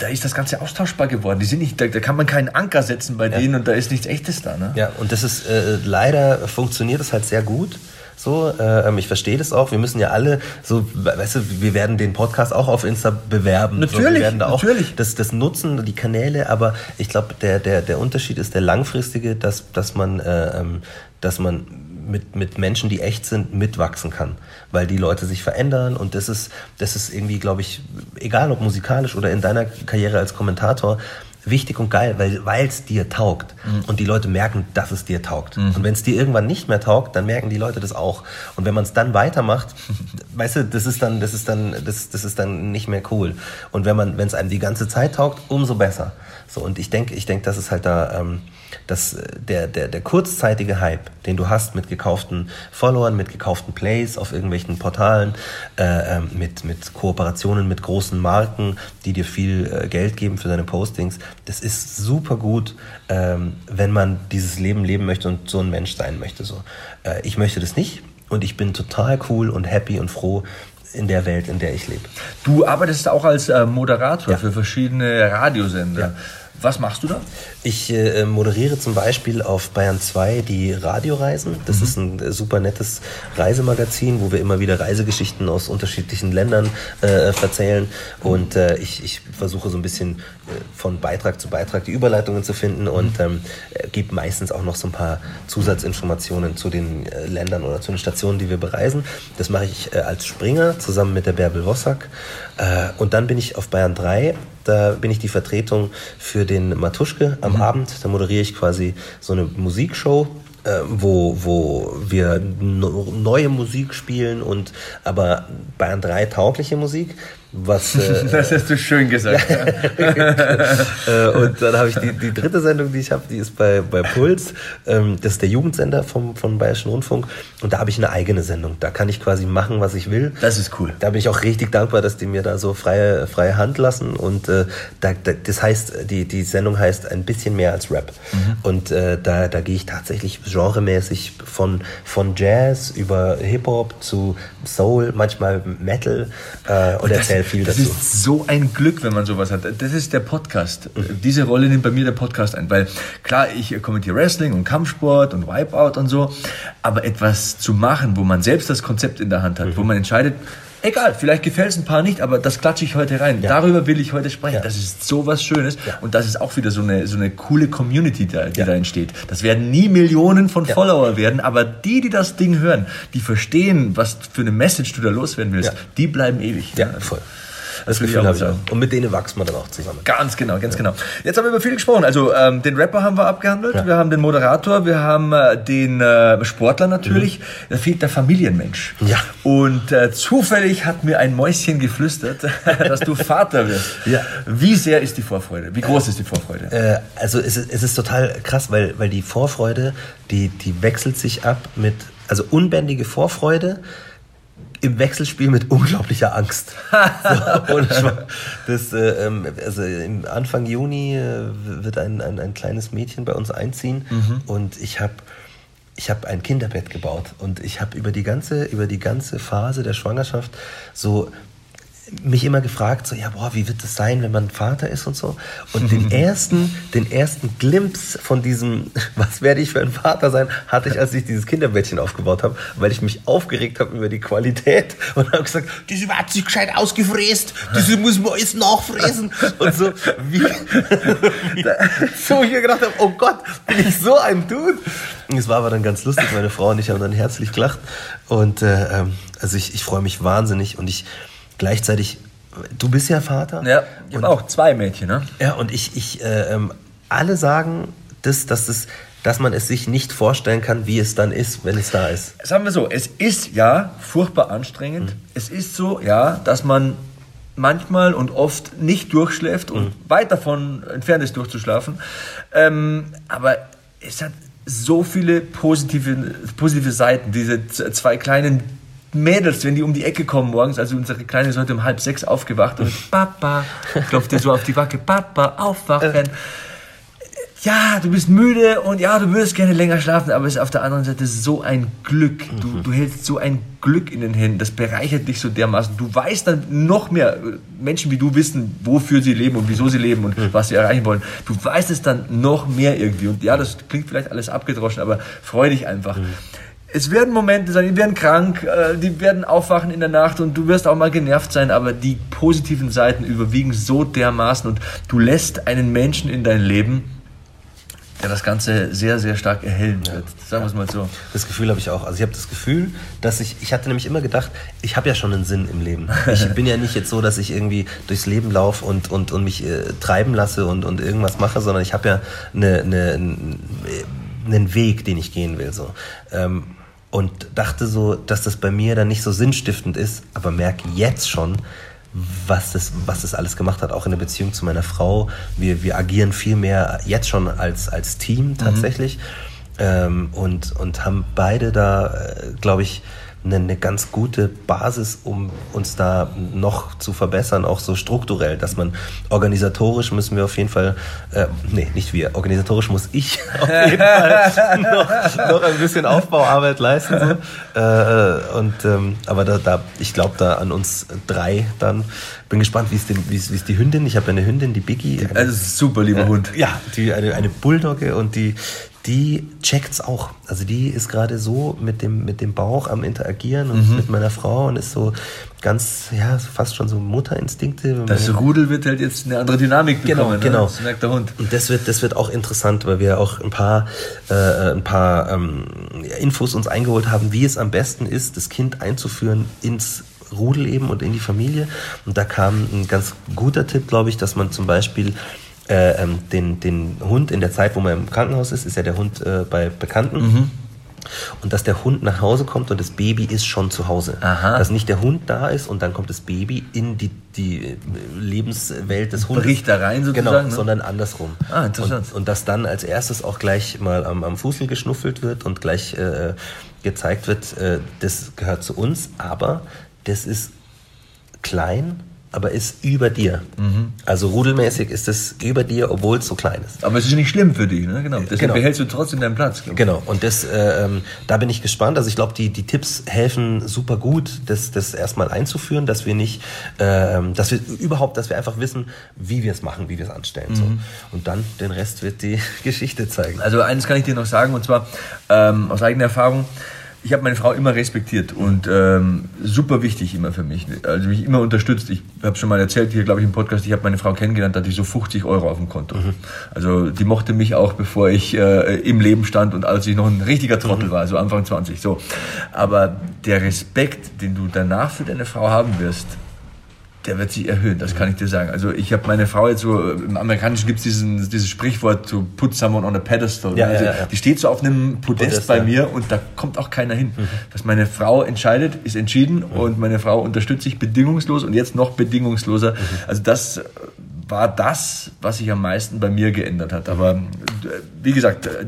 da ist das Ganze austauschbar geworden. Die sind nicht, da, da kann man keinen Anker setzen bei ja. denen und da ist nichts Echtes da. Ne? Ja, und das ist äh, leider funktioniert das halt sehr gut. So, äh, ich verstehe das auch. Wir müssen ja alle, so, weißt du, wir werden den Podcast auch auf Insta bewerben. Natürlich, so, wir werden da auch natürlich. Das, das nutzen, die Kanäle, aber ich glaube, der, der, der Unterschied ist der langfristige, dass, dass man, äh, ähm, dass man mit, mit Menschen, die echt sind, mitwachsen kann. Weil die Leute sich verändern und das ist, das ist irgendwie, glaube ich, egal ob musikalisch oder in deiner Karriere als Kommentator, wichtig und geil, weil es dir taugt. Mhm. Und die Leute merken, dass es dir taugt. Mhm. Und wenn es dir irgendwann nicht mehr taugt, dann merken die Leute das auch. Und wenn man es dann weitermacht, weißt du, das ist dann, das ist dann, das, das ist dann nicht mehr cool. Und wenn man, wenn es einem die ganze Zeit taugt, umso besser. So, und ich denke, ich denke, das ist halt da. Ähm, dass äh, der, der, der kurzzeitige Hype, den du hast mit gekauften Followern, mit gekauften Plays auf irgendwelchen Portalen, äh, ähm, mit, mit Kooperationen mit großen Marken, die dir viel äh, Geld geben für deine Postings, das ist super gut, ähm, wenn man dieses Leben leben möchte und so ein Mensch sein möchte. So. Äh, ich möchte das nicht und ich bin total cool und happy und froh, in der Welt, in der ich lebe. Du arbeitest auch als äh, Moderator ja. für verschiedene Radiosender. Ja. Was machst du da? Ich äh, moderiere zum Beispiel auf Bayern 2 die Radioreisen. Das mhm. ist ein äh, super nettes Reisemagazin, wo wir immer wieder Reisegeschichten aus unterschiedlichen Ländern äh, erzählen. Und äh, ich, ich versuche so ein bisschen äh, von Beitrag zu Beitrag die Überleitungen zu finden und mhm. ähm, äh, gebe meistens auch noch so ein paar Zusatzinformationen zu den Ländern oder zu den Stationen, die wir bereisen. Das mache ich als Springer zusammen mit der Bärbel Wossack. und dann bin ich auf Bayern 3 da bin ich die Vertretung für den Matuschke am mhm. Abend. Da moderiere ich quasi so eine Musikshow äh, wo, wo wir neue Musik spielen und aber Bayern 3 taugliche Musik. Was, äh, das hast du schön gesagt. äh, und dann habe ich die, die dritte Sendung, die ich habe, die ist bei, bei Puls. Ähm, das ist der Jugendsender vom, vom Bayerischen Rundfunk. Und da habe ich eine eigene Sendung. Da kann ich quasi machen, was ich will. Das ist cool. Da bin ich auch richtig dankbar, dass die mir da so freie, freie Hand lassen. Und äh, da, da, das heißt, die, die Sendung heißt ein bisschen mehr als Rap. Mhm. Und äh, da, da gehe ich tatsächlich genremäßig von, von Jazz über Hip-Hop zu Soul, manchmal Metal äh, und, und erzähle sehr viel das dazu. Das ist so ein Glück, wenn man sowas hat. Das ist der Podcast. Diese Rolle nimmt bei mir der Podcast ein, weil klar, ich kommentiere Wrestling und Kampfsport und Wipeout und so, aber etwas zu machen, wo man selbst das Konzept in der Hand hat, mhm. wo man entscheidet, Egal, vielleicht gefällt es ein paar nicht, aber das klatsche ich heute rein. Ja. Darüber will ich heute sprechen. Ja. Das ist so was Schönes. Ja. Und das ist auch wieder so eine, so eine coole Community, die, die da entsteht. Das werden nie Millionen von Follower werden, aber die, die das Ding hören, die verstehen, was für eine Message du da loswerden willst, die bleiben ewig. Ja, voll. Das Gefühl habe ich auch. Und mit denen wachsen wir dann auch zusammen. Ganz genau, ganz genau. Jetzt haben wir über viel gesprochen. Also ähm, den Rapper haben wir abgehandelt, ja. wir haben den Moderator, wir haben äh, den äh, Sportler natürlich. Mhm. Da fehlt der Familienmensch. Ja. Und äh, zufällig hat mir ein Mäuschen geflüstert, dass du Vater wirst. Ja. Wie sehr ist die Vorfreude? Wie groß ist die Vorfreude? Äh, also es ist, es ist total krass, weil, weil die Vorfreude, die, die wechselt sich ab mit, also unbändige Vorfreude, im Wechselspiel mit unglaublicher Angst. so, und das, äh, ähm, also im Anfang Juni äh, wird ein, ein, ein, kleines Mädchen bei uns einziehen mhm. und ich habe ich habe ein Kinderbett gebaut und ich habe über die ganze über die ganze Phase der Schwangerschaft so mich immer gefragt, so, ja, boah, wie wird das sein, wenn man Vater ist und so. Und den ersten, den ersten Glimpse von diesem, was werde ich für ein Vater sein, hatte ich, als ich dieses Kinderbettchen aufgebaut habe, weil ich mich aufgeregt habe über die Qualität und habe gesagt, diese wird sich gescheit ausgefräst, diese muss man alles nachfräsen und so, wie, wie so ich mir gedacht habe, oh Gott, bin ich so ein Dude. Es war aber dann ganz lustig, meine Frau und ich haben dann herzlich gelacht und äh, ähm, also ich, ich freue mich wahnsinnig und ich gleichzeitig, du bist ja Vater. Ja, ich habe auch zwei Mädchen, ne? Ja, und ich, ich äh, ähm, alle sagen, dass, dass, das, dass man es sich nicht vorstellen kann, wie es dann ist, wenn es da ist. Sagen wir so, es ist ja furchtbar anstrengend. Mhm. Es ist so, ja, dass man manchmal und oft nicht durchschläft und mhm. weit davon entfernt ist, durchzuschlafen. Ähm, aber es hat so viele positive, positive Seiten, diese zwei kleinen Mädels, wenn die um die Ecke kommen morgens, also unsere Kleine ist heute um halb sechs aufgewacht und Papa, klopft dir so auf die Wacke, Papa, aufwachen. Ja, du bist müde und ja, du würdest gerne länger schlafen, aber es ist auf der anderen Seite so ein Glück. Du, mhm. du hältst so ein Glück in den Händen, das bereichert dich so dermaßen. Du weißt dann noch mehr, Menschen wie du wissen, wofür sie leben und wieso sie leben und mhm. was sie erreichen wollen. Du weißt es dann noch mehr irgendwie. Und ja, das klingt vielleicht alles abgedroschen, aber freu dich einfach. Mhm es werden Momente sein, die werden krank, äh, die werden aufwachen in der Nacht und du wirst auch mal genervt sein, aber die positiven Seiten überwiegen so dermaßen und du lässt einen Menschen in dein Leben, der das Ganze sehr, sehr stark erhellen wird. Sagen wir es mal so. Das Gefühl habe ich auch. Also ich habe das Gefühl, dass ich, ich hatte nämlich immer gedacht, ich habe ja schon einen Sinn im Leben. Ich bin ja nicht jetzt so, dass ich irgendwie durchs Leben laufe und, und, und mich äh, treiben lasse und, und irgendwas mache, sondern ich habe ja eine, eine, einen Weg, den ich gehen will. So. Ähm, und dachte so, dass das bei mir dann nicht so sinnstiftend ist, aber merke jetzt schon, was das, was das alles gemacht hat, auch in der Beziehung zu meiner Frau. Wir, wir agieren viel mehr jetzt schon als, als Team tatsächlich mhm. ähm, und, und haben beide da, äh, glaube ich, eine, eine ganz gute Basis, um uns da noch zu verbessern, auch so strukturell, dass man organisatorisch müssen wir auf jeden Fall, äh, nee, nicht wir, organisatorisch muss ich auf jeden Fall noch, noch ein bisschen Aufbauarbeit leisten. So. Äh, und, ähm, aber da, da ich glaube da an uns drei dann. Bin gespannt, wie ist, denn, wie ist, wie ist die Hündin? Ich habe eine Hündin, die Biggie. Also super lieber äh, Hund. Ja, die, eine, eine Bulldogge und die, die checkt's auch. Also die ist gerade so mit dem, mit dem Bauch am Interagieren und mhm. mit meiner Frau und ist so ganz, ja, fast schon so Mutterinstinkte. Das Rudel wird halt jetzt eine andere Dynamik genau, bekommen. Genau, genau. Ne? Das merkt der Hund. Und das wird, das wird auch interessant, weil wir auch ein paar, äh, ein paar ähm, Infos uns eingeholt haben, wie es am besten ist, das Kind einzuführen ins Rudel eben und in die Familie. Und da kam ein ganz guter Tipp, glaube ich, dass man zum Beispiel äh, ähm, den, den Hund in der Zeit, wo man im Krankenhaus ist, ist ja der Hund äh, bei Bekannten. Mhm. Und dass der Hund nach Hause kommt und das Baby ist schon zu Hause. Aha. Dass nicht der Hund da ist und dann kommt das Baby in die, die Lebenswelt des Hundes. Bricht da rein sozusagen? Genau, ne? sondern andersrum. Ah, interessant. Und, und, dass dann als erstes auch gleich mal am, am Fußel geschnuffelt wird und gleich äh, gezeigt wird, äh, das gehört zu uns, aber das ist klein aber ist über dir. Mhm. Also rudelmäßig ist es über dir, obwohl es so klein ist. Aber es ist nicht schlimm für dich, ne? Genau. Deswegen genau. behältst du trotzdem deinen Platz. Genau. Und das, äh, ähm, da bin ich gespannt. Also ich glaube, die, die Tipps helfen super gut, das, das erstmal einzuführen, dass wir nicht, äh, dass wir überhaupt, dass wir einfach wissen, wie wir es machen, wie wir es anstellen. Mhm. So. Und dann den Rest wird die Geschichte zeigen. Also eines kann ich dir noch sagen, und zwar ähm, aus eigener Erfahrung, ich habe meine Frau immer respektiert und ähm, super wichtig immer für mich. Also mich immer unterstützt. Ich habe schon mal erzählt hier, glaube ich, im Podcast, ich habe meine Frau kennengelernt, da hatte ich so 50 Euro auf dem Konto. Mhm. Also die mochte mich auch, bevor ich äh, im Leben stand und als ich noch ein richtiger Trottel mhm. war, so Anfang 20. So. Aber der Respekt, den du danach für deine Frau haben wirst, der wird sich erhöhen, das kann ich dir sagen. Also ich habe meine Frau jetzt so, im Amerikanischen gibt es dieses Sprichwort, to put someone on a pedestal. Ja, also ja, ja. Die steht so auf einem Podest, Podest bei mir und da kommt auch keiner hin. Mhm. Was meine Frau entscheidet, ist entschieden mhm. und meine Frau unterstützt sich bedingungslos und jetzt noch bedingungsloser. Mhm. Also das war das, was sich am meisten bei mir geändert hat. Aber äh, wie gesagt, äh,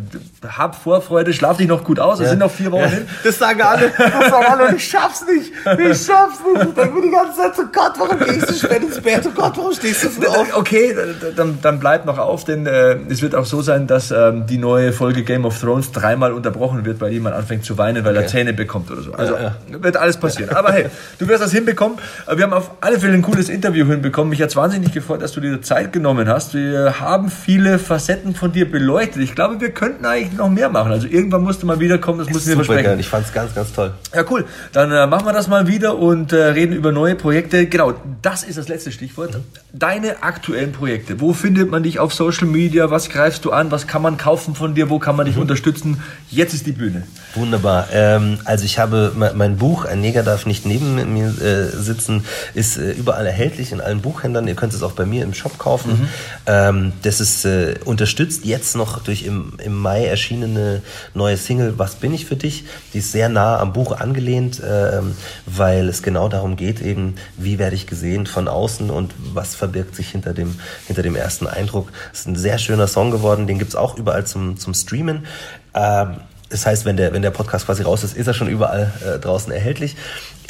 hab Vorfreude, schlaf dich noch gut aus. Es ja. sind noch vier Wochen ja. hin. Das sagen alle. Das sagen alle. Ich schaff's nicht. Ich schaff's nicht. Ich denke mir die ganze Zeit so, Gott, warum gehst du spät ins Bett? Oh Gott, warum stehst du so auf? Okay, dann, dann bleib noch auf, denn äh, es wird auch so sein, dass ähm, die neue Folge Game of Thrones dreimal unterbrochen wird, weil jemand anfängt zu weinen, weil okay. er Zähne bekommt oder so. Also ja, wird alles passieren. Aber hey, du wirst das hinbekommen. Wir haben auf alle Fälle ein cooles Interview hinbekommen. Mich hat's wahnsinnig gefreut, dass du dir Zeit genommen hast. Wir haben viele Facetten von dir beleuchtet. Ich glaube, wir könnten eigentlich noch mehr machen. Also irgendwann musst du mal wiederkommen, das müssen wir versprechen. Geil. Ich fand es ganz, ganz toll. Ja, cool. Dann äh, machen wir das mal wieder und äh, reden über neue Projekte. Genau, das ist das letzte Stichwort. Mhm. Deine aktuellen Projekte. Wo findet man dich auf Social Media? Was greifst du an? Was kann man kaufen von dir? Wo kann man dich mhm. unterstützen? Jetzt ist die Bühne. Wunderbar. Ähm, also ich habe mein Buch, Ein Neger darf nicht neben mir äh, sitzen, ist äh, überall erhältlich in allen Buchhändlern. Ihr könnt es auch bei mir im Shop kaufen. Mhm. Ähm, das ist äh, unterstützt jetzt noch durch im, im Mai erschienene neue Single Was bin ich für dich? Die ist sehr nah am Buch angelehnt, ähm, weil es genau darum geht, eben, wie werde ich gesehen von außen und was verbirgt sich hinter dem, hinter dem ersten Eindruck. Es ist ein sehr schöner Song geworden, den gibt es auch überall zum, zum Streamen. Ähm, das heißt, wenn der, wenn der Podcast quasi raus ist, ist er schon überall äh, draußen erhältlich.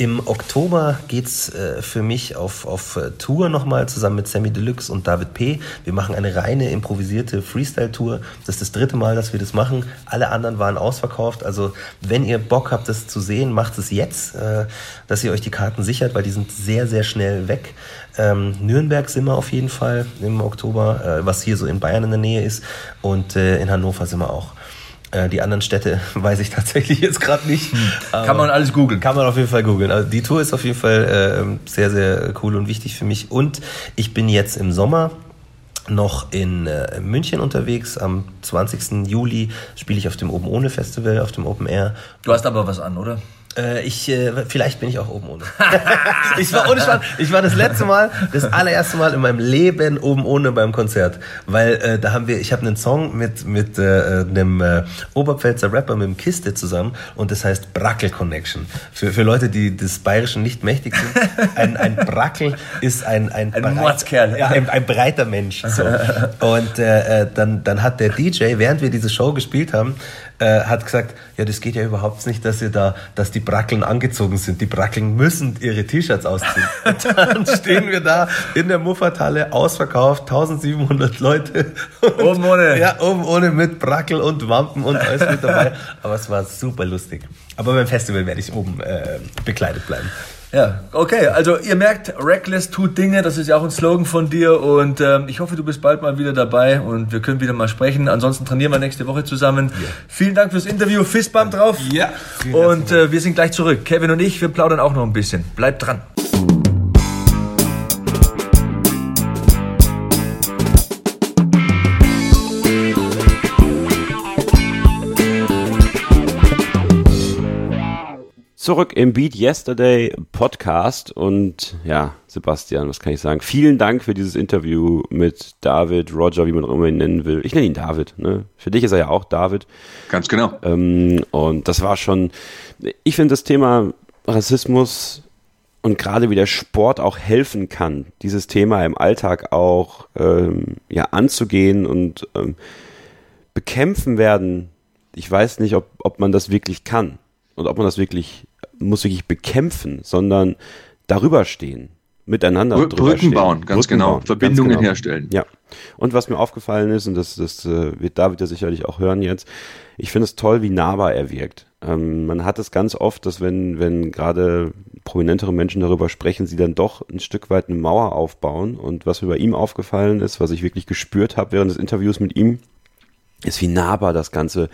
Im Oktober geht's äh, für mich auf, auf Tour nochmal zusammen mit Sammy Deluxe und David P. Wir machen eine reine improvisierte Freestyle-Tour. Das ist das dritte Mal, dass wir das machen. Alle anderen waren ausverkauft. Also wenn ihr Bock habt, das zu sehen, macht es jetzt, äh, dass ihr euch die Karten sichert, weil die sind sehr, sehr schnell weg. Ähm, Nürnberg sind wir auf jeden Fall im Oktober, äh, was hier so in Bayern in der Nähe ist. Und äh, in Hannover sind wir auch. Äh, die anderen Städte weiß ich tatsächlich jetzt gerade nicht. Hm. Kann man alles googeln. Kann man auf jeden Fall googeln. Also die Tour ist auf jeden Fall äh, sehr, sehr cool und wichtig für mich. Und ich bin jetzt im Sommer noch in äh, München unterwegs. Am 20. Juli spiele ich auf dem Oben Ohne Festival, auf dem Open Air. Du hast aber was an, oder? Äh, ich, äh, vielleicht bin ich auch oben ohne. ich war ohne Spaß. Ich war das letzte Mal, das allererste Mal in meinem Leben oben ohne beim Konzert, weil äh, da haben wir, ich habe einen Song mit mit äh, einem äh, Oberpfälzer Rapper mit dem Kiste zusammen und das heißt Brackel Connection. Für, für Leute, die des Bayerischen nicht mächtig sind, ein, ein Brackel ist ein ein, ein Mordskerl, ja, ein, ein breiter Mensch. So. Und äh, äh, dann dann hat der DJ, während wir diese Show gespielt haben, äh, hat gesagt, ja, das geht ja überhaupt nicht, dass ihr da, dass die Brackeln angezogen sind. Die Brackeln müssen ihre T-Shirts ausziehen. Und dann stehen wir da in der Muffertalle, ausverkauft, 1700 Leute. oben ohne. Ja, oben ohne mit Brackel und Wampen und alles mit dabei. Aber es war super lustig. Aber beim Festival werde ich oben äh, bekleidet bleiben. Ja, okay. Also ihr merkt, Reckless tut Dinge. Das ist ja auch ein Slogan von dir. Und ähm, ich hoffe, du bist bald mal wieder dabei und wir können wieder mal sprechen. Ansonsten trainieren wir nächste Woche zusammen. Yeah. Vielen Dank fürs Interview. Fistbump drauf. Ja. Und äh, wir sind gleich zurück. Kevin und ich, wir plaudern auch noch ein bisschen. Bleibt dran. Zurück im Beat Yesterday Podcast und ja, Sebastian, was kann ich sagen? Vielen Dank für dieses Interview mit David, Roger, wie man auch immer ihn nennen will. Ich nenne ihn David, ne? Für dich ist er ja auch David. Ganz genau. Ähm, und das war schon, ich finde das Thema Rassismus und gerade wie der Sport auch helfen kann, dieses Thema im Alltag auch ähm, ja, anzugehen und ähm, bekämpfen werden. Ich weiß nicht, ob, ob man das wirklich kann und ob man das wirklich muss wirklich bekämpfen, sondern darüber stehen. miteinander Br drüber Brücken bauen, ganz Brücken genau. Bauen, Verbindungen ganz genau. herstellen. Ja. Und was mir aufgefallen ist, und das, das äh, wird David ja sicherlich auch hören jetzt, ich finde es toll, wie nahbar er wirkt. Ähm, man hat es ganz oft, dass wenn, wenn gerade prominentere Menschen darüber sprechen, sie dann doch ein Stück weit eine Mauer aufbauen. Und was mir bei ihm aufgefallen ist, was ich wirklich gespürt habe während des Interviews mit ihm, ist, wie nahbar das Ganze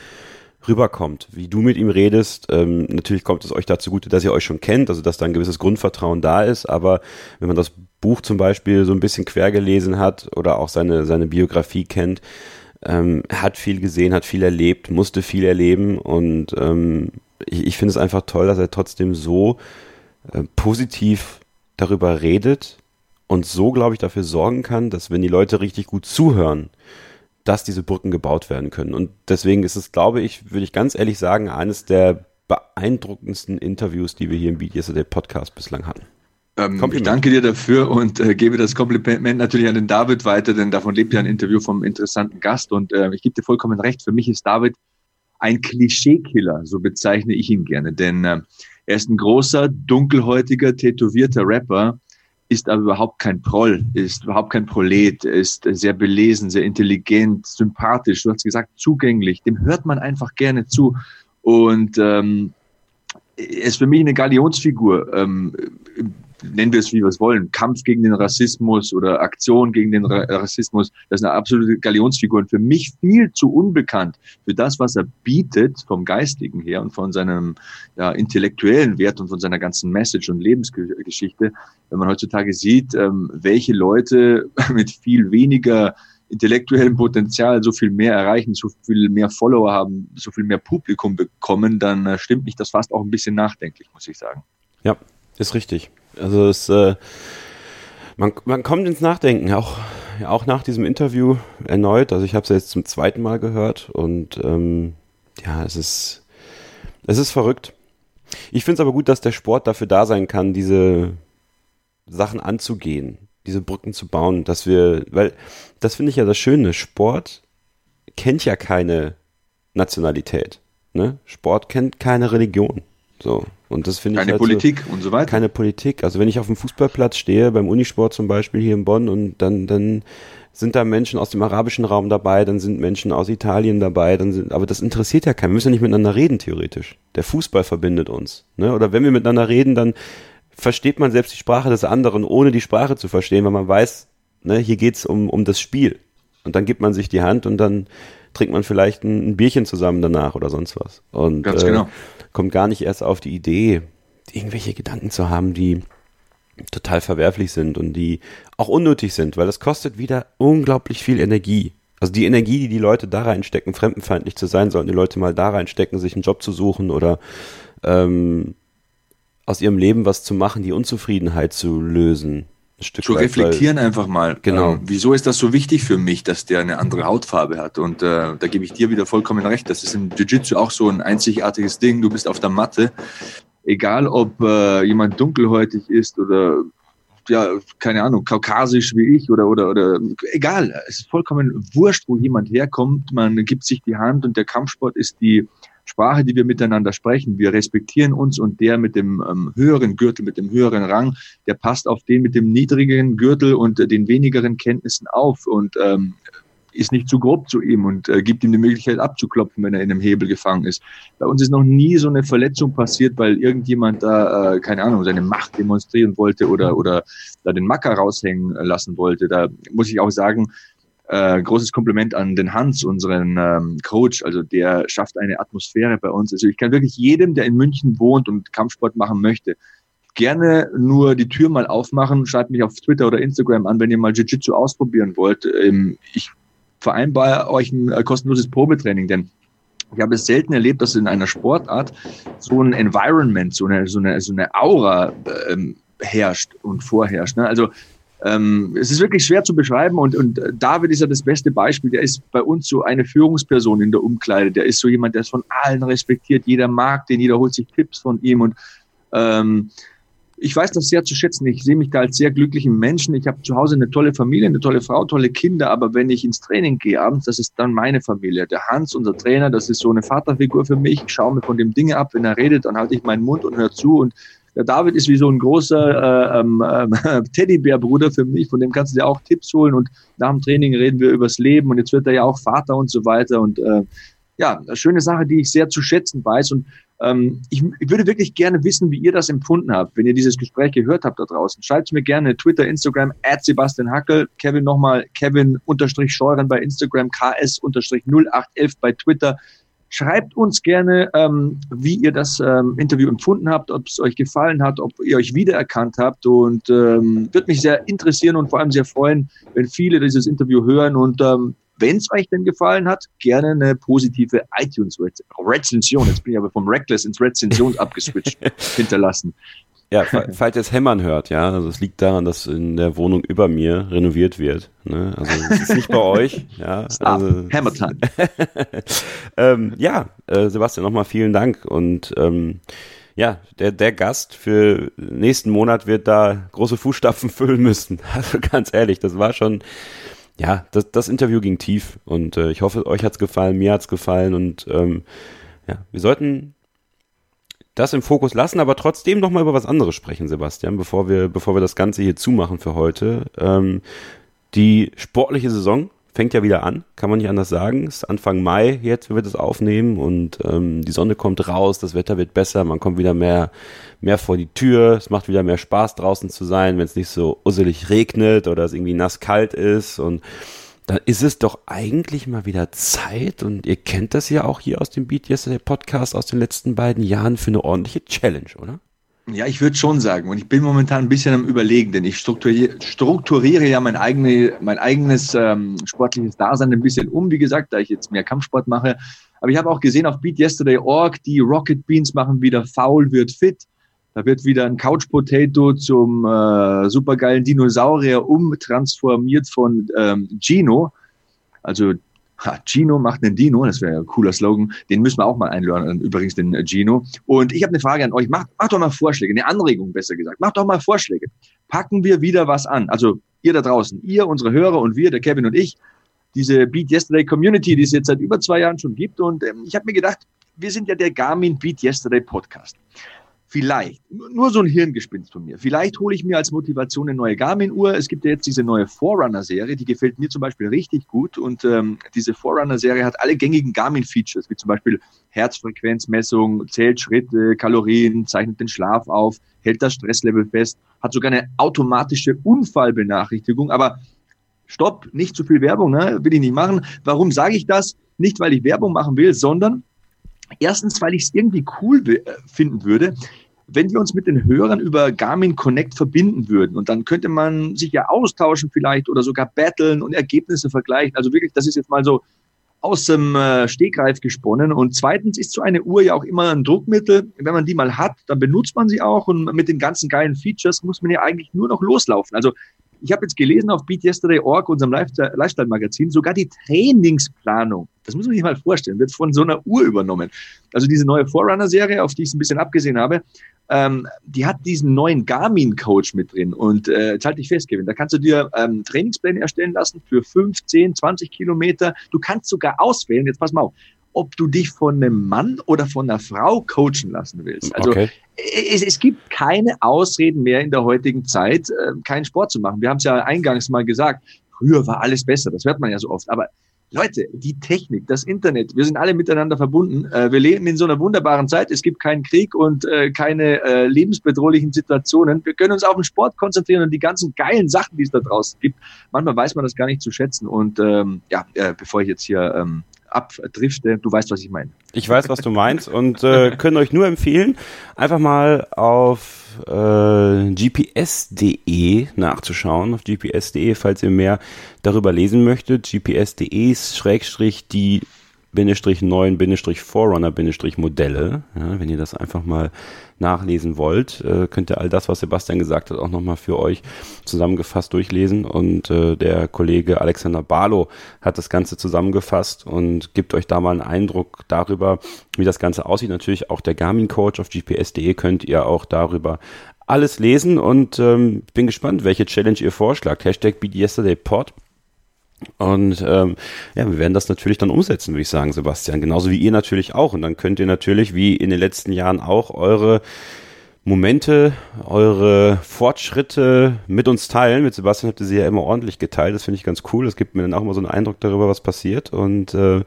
rüberkommt, wie du mit ihm redest. Ähm, natürlich kommt es euch dazu gut, dass ihr euch schon kennt, also dass da ein gewisses Grundvertrauen da ist. Aber wenn man das Buch zum Beispiel so ein bisschen quer gelesen hat oder auch seine, seine Biografie kennt, ähm, hat viel gesehen, hat viel erlebt, musste viel erleben und ähm, ich, ich finde es einfach toll, dass er trotzdem so äh, positiv darüber redet und so, glaube ich, dafür sorgen kann, dass wenn die Leute richtig gut zuhören, dass diese Brücken gebaut werden können. Und deswegen ist es, glaube ich, würde ich ganz ehrlich sagen, eines der beeindruckendsten Interviews, die wir hier im Yesterday Podcast bislang hatten. Ähm, ich danke dir dafür und äh, gebe das Kompliment natürlich an den David weiter, denn davon lebt ja ein Interview vom interessanten Gast. Und äh, ich gebe dir vollkommen recht, für mich ist David ein Klischeekiller, so bezeichne ich ihn gerne. Denn äh, er ist ein großer, dunkelhäutiger, tätowierter Rapper, ist aber überhaupt kein Proll, ist überhaupt kein Prolet, ist sehr belesen, sehr intelligent, sympathisch, du hast gesagt, zugänglich, dem hört man einfach gerne zu. Und ähm, ist für mich eine Galionsfigur. Ähm, nennen wir es, wie wir es wollen, Kampf gegen den Rassismus oder Aktion gegen den Rassismus, das ist eine absolute Galionsfigur und für mich viel zu unbekannt für das, was er bietet vom Geistigen her und von seinem ja, intellektuellen Wert und von seiner ganzen Message und Lebensgeschichte. Wenn man heutzutage sieht, ähm, welche Leute mit viel weniger intellektuellem Potenzial so viel mehr erreichen, so viel mehr Follower haben, so viel mehr Publikum bekommen, dann äh, stimmt mich das fast auch ein bisschen nachdenklich, muss ich sagen. Ja, ist richtig. Also es, äh, man, man kommt ins Nachdenken, auch, auch nach diesem Interview erneut. Also ich habe es jetzt zum zweiten Mal gehört und ähm, ja, es ist, es ist verrückt. Ich finde es aber gut, dass der Sport dafür da sein kann, diese Sachen anzugehen, diese Brücken zu bauen, dass wir, weil das finde ich ja das Schöne, Sport kennt ja keine Nationalität. Ne? Sport kennt keine Religion. So. Und das finde ich. Keine halt Politik so, und so weiter. Keine Politik. Also wenn ich auf dem Fußballplatz stehe, beim Unisport zum Beispiel hier in Bonn, und dann, dann sind da Menschen aus dem arabischen Raum dabei, dann sind Menschen aus Italien dabei, dann sind, aber das interessiert ja keinen. Wir müssen ja nicht miteinander reden, theoretisch. Der Fußball verbindet uns. Ne? Oder wenn wir miteinander reden, dann versteht man selbst die Sprache des anderen, ohne die Sprache zu verstehen, weil man weiß, ne, hier geht's um, um das Spiel. Und dann gibt man sich die Hand und dann trinkt man vielleicht ein, ein Bierchen zusammen danach oder sonst was. Und, Ganz genau. Kommt gar nicht erst auf die Idee, irgendwelche Gedanken zu haben, die total verwerflich sind und die auch unnötig sind, weil das kostet wieder unglaublich viel Energie. Also die Energie, die die Leute da reinstecken, fremdenfeindlich zu sein, sollten die Leute mal da reinstecken, sich einen Job zu suchen oder ähm, aus ihrem Leben was zu machen, die Unzufriedenheit zu lösen. Ein Stück zu weit, reflektieren weil, einfach mal. Genau. Ähm, wieso ist das so wichtig für mich, dass der eine andere Hautfarbe hat? Und äh, da gebe ich dir wieder vollkommen recht. Das ist im Jiu-Jitsu auch so ein einzigartiges Ding. Du bist auf der Matte. Egal, ob äh, jemand dunkelhäutig ist oder ja, keine Ahnung, kaukasisch wie ich oder, oder, oder, egal. Es ist vollkommen wurscht, wo jemand herkommt. Man gibt sich die Hand und der Kampfsport ist die, Sprache, die wir miteinander sprechen. Wir respektieren uns und der mit dem ähm, höheren Gürtel, mit dem höheren Rang, der passt auf den mit dem niedrigen Gürtel und äh, den wenigeren Kenntnissen auf und ähm, ist nicht zu grob zu ihm und äh, gibt ihm die Möglichkeit abzuklopfen, wenn er in einem Hebel gefangen ist. Bei uns ist noch nie so eine Verletzung passiert, weil irgendjemand da, äh, keine Ahnung, seine Macht demonstrieren wollte oder, oder da den Macker raushängen lassen wollte. Da muss ich auch sagen, äh, großes Kompliment an den Hans, unseren ähm, Coach. Also der schafft eine Atmosphäre bei uns. Also ich kann wirklich jedem, der in München wohnt und Kampfsport machen möchte, gerne nur die Tür mal aufmachen. Schreibt mich auf Twitter oder Instagram an, wenn ihr mal Jiu-Jitsu ausprobieren wollt. Ähm, ich vereinbare euch ein äh, kostenloses Probetraining, denn ich habe es selten erlebt, dass in einer Sportart so ein Environment, so eine, so eine, so eine Aura ähm, herrscht und vorherrscht. Ne? Also ähm, es ist wirklich schwer zu beschreiben und, und David ist ja das beste Beispiel. Der ist bei uns so eine Führungsperson in der Umkleide. Der ist so jemand, der ist von allen respektiert. Jeder mag den, jeder holt sich Tipps von ihm und ähm, ich weiß das sehr zu schätzen. Ich sehe mich da als sehr glücklichen Menschen. Ich habe zu Hause eine tolle Familie, eine tolle Frau, tolle Kinder. Aber wenn ich ins Training gehe abends, das ist dann meine Familie. Der Hans, unser Trainer, das ist so eine Vaterfigur für mich. Ich schaue mir von dem Dinge ab. Wenn er redet, dann halte ich meinen Mund und höre zu. Und Der David ist wie so ein großer äh, äh, Teddybärbruder für mich, von dem kannst du dir auch Tipps holen. Und nach dem Training reden wir übers Leben und jetzt wird er ja auch Vater und so weiter. Und äh, ja, eine schöne Sache, die ich sehr zu schätzen weiß. Und ähm, ich, ich, würde wirklich gerne wissen, wie ihr das empfunden habt, wenn ihr dieses Gespräch gehört habt da draußen. Schreibt mir gerne Twitter, Instagram, at Sebastian Hackel, Kevin nochmal, Kevin unterstrich Scheuren bei Instagram, KS unterstrich 0811 bei Twitter. Schreibt uns gerne, ähm, wie ihr das ähm, Interview empfunden habt, ob es euch gefallen hat, ob ihr euch wiedererkannt habt und ähm, würde mich sehr interessieren und vor allem sehr freuen, wenn viele dieses Interview hören und ähm, wenn es euch denn gefallen hat, gerne eine positive iTunes-Rezension. Jetzt bin ich aber vom Reckless ins Rezension abgeswitcht hinterlassen. Ja, falls ihr es hämmern hört, ja, also es liegt daran, dass in der Wohnung über mir renoviert wird. Ne? Also es ist nicht bei euch. Ja, also, Hammer Time. ähm, ja, äh, Sebastian, nochmal vielen Dank und ähm, ja, der, der Gast für nächsten Monat wird da große Fußstapfen füllen müssen. Also ganz ehrlich, das war schon ja, das, das Interview ging tief und äh, ich hoffe, euch hat's gefallen, mir hat's gefallen und ähm, ja, wir sollten das im Fokus lassen, aber trotzdem noch mal über was anderes sprechen, Sebastian, bevor wir, bevor wir das Ganze hier zumachen für heute. Ähm, die sportliche Saison fängt ja wieder an, kann man nicht anders sagen. Es ist Anfang Mai jetzt, wenn wir das aufnehmen und ähm, die Sonne kommt raus, das Wetter wird besser, man kommt wieder mehr, mehr vor die Tür, es macht wieder mehr Spaß draußen zu sein, wenn es nicht so usselig regnet oder es irgendwie nass kalt ist und dann ist es doch eigentlich mal wieder Zeit und ihr kennt das ja auch hier aus dem Beat Yesterday Podcast aus den letzten beiden Jahren für eine ordentliche Challenge, oder? Ja, ich würde schon sagen. Und ich bin momentan ein bisschen am Überlegen, denn ich strukturiere, strukturiere ja mein, eigene, mein eigenes ähm, sportliches Dasein ein bisschen um, wie gesagt, da ich jetzt mehr Kampfsport mache. Aber ich habe auch gesehen auf BeatYesterday.org, die Rocket Beans machen wieder faul, wird fit. Da wird wieder ein Couch Potato zum äh, supergeilen Dinosaurier umtransformiert von ähm, Gino. Also ha, Gino macht einen Dino, das wäre ein cooler Slogan, den müssen wir auch mal einladen, übrigens den äh, Gino. Und ich habe eine Frage an euch, macht, macht doch mal Vorschläge, eine Anregung besser gesagt, macht doch mal Vorschläge. Packen wir wieder was an, also ihr da draußen, ihr, unsere Hörer und wir, der Kevin und ich, diese Beat Yesterday Community, die es jetzt seit über zwei Jahren schon gibt. Und ähm, ich habe mir gedacht, wir sind ja der Garmin Beat Yesterday Podcast. Vielleicht, nur so ein Hirngespinst von mir. Vielleicht hole ich mir als Motivation eine neue Garmin-Uhr. Es gibt ja jetzt diese neue Forerunner-Serie, die gefällt mir zum Beispiel richtig gut. Und ähm, diese Forerunner-Serie hat alle gängigen Garmin-Features, wie zum Beispiel Herzfrequenzmessung, zählt Schritte, Kalorien, zeichnet den Schlaf auf, hält das Stresslevel fest, hat sogar eine automatische Unfallbenachrichtigung. Aber stopp, nicht zu viel Werbung, ne? will ich nicht machen. Warum sage ich das? Nicht, weil ich Werbung machen will, sondern Erstens, weil ich es irgendwie cool äh, finden würde, wenn wir uns mit den Hörern über Garmin Connect verbinden würden. Und dann könnte man sich ja austauschen vielleicht oder sogar battlen und Ergebnisse vergleichen. Also wirklich, das ist jetzt mal so aus dem äh, Stegreif gesponnen. Und zweitens ist so eine Uhr ja auch immer ein Druckmittel. Wenn man die mal hat, dann benutzt man sie auch. Und mit den ganzen geilen Features muss man ja eigentlich nur noch loslaufen. Also ich habe jetzt gelesen auf BeatYesterday.org, unserem Lifestyle-Magazin, sogar die Trainingsplanung, das muss man sich mal vorstellen, wird von so einer Uhr übernommen. Also diese neue Forerunner-Serie, auf die ich es ein bisschen abgesehen habe, ähm, die hat diesen neuen Garmin-Coach mit drin. Und äh, jetzt halt dich fest, Kevin, da kannst du dir ähm, Trainingspläne erstellen lassen für 15, 20 Kilometer. Du kannst sogar auswählen, jetzt pass mal auf, ob du dich von einem Mann oder von einer Frau coachen lassen willst. Also okay. es, es, gibt keine Ausreden mehr in der heutigen Zeit, äh, keinen Sport zu machen. Wir haben es ja eingangs mal gesagt, früher war alles besser, das hört man ja so oft. Aber Leute, die Technik, das Internet, wir sind alle miteinander verbunden. Äh, wir leben in so einer wunderbaren Zeit. Es gibt keinen Krieg und äh, keine lebensbedrohlichen Situationen. Wir können uns auf den Sport konzentrieren und die ganzen geilen Sachen, die es da draußen gibt. Manchmal weiß man das gar nicht zu schätzen. Und ähm, ja, bevor ich jetzt hier ähm, abdrifte. Du weißt, was ich meine. Ich weiß, was du meinst und äh, können euch nur empfehlen, einfach mal auf äh, gps.de nachzuschauen, auf gps.de, falls ihr mehr darüber lesen möchtet. gps.de schrägstrich die Bindestrich 9 Bindestrich Forerunner Modelle. Ja, wenn ihr das einfach mal nachlesen wollt, äh, könnt ihr all das, was Sebastian gesagt hat, auch nochmal für euch zusammengefasst durchlesen. Und äh, der Kollege Alexander Barlow hat das Ganze zusammengefasst und gibt euch da mal einen Eindruck darüber, wie das Ganze aussieht. Natürlich auch der Garmin Coach auf gps.de könnt ihr auch darüber alles lesen und ähm, bin gespannt, welche Challenge ihr vorschlagt. Hashtag BeatYesterdayPod. Und ähm, ja, wir werden das natürlich dann umsetzen, würde ich sagen, Sebastian. Genauso wie ihr natürlich auch. Und dann könnt ihr natürlich, wie in den letzten Jahren auch, eure Momente, eure Fortschritte mit uns teilen. Mit Sebastian habt ihr sie ja immer ordentlich geteilt. Das finde ich ganz cool. Das gibt mir dann auch immer so einen Eindruck darüber, was passiert. Und äh,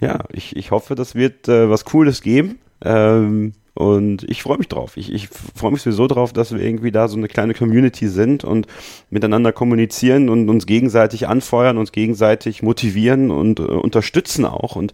ja, ich, ich hoffe, das wird äh, was Cooles geben. Ähm, und ich freue mich drauf. Ich, ich freue mich sowieso drauf, dass wir irgendwie da so eine kleine Community sind und miteinander kommunizieren und uns gegenseitig anfeuern, uns gegenseitig motivieren und äh, unterstützen auch. Und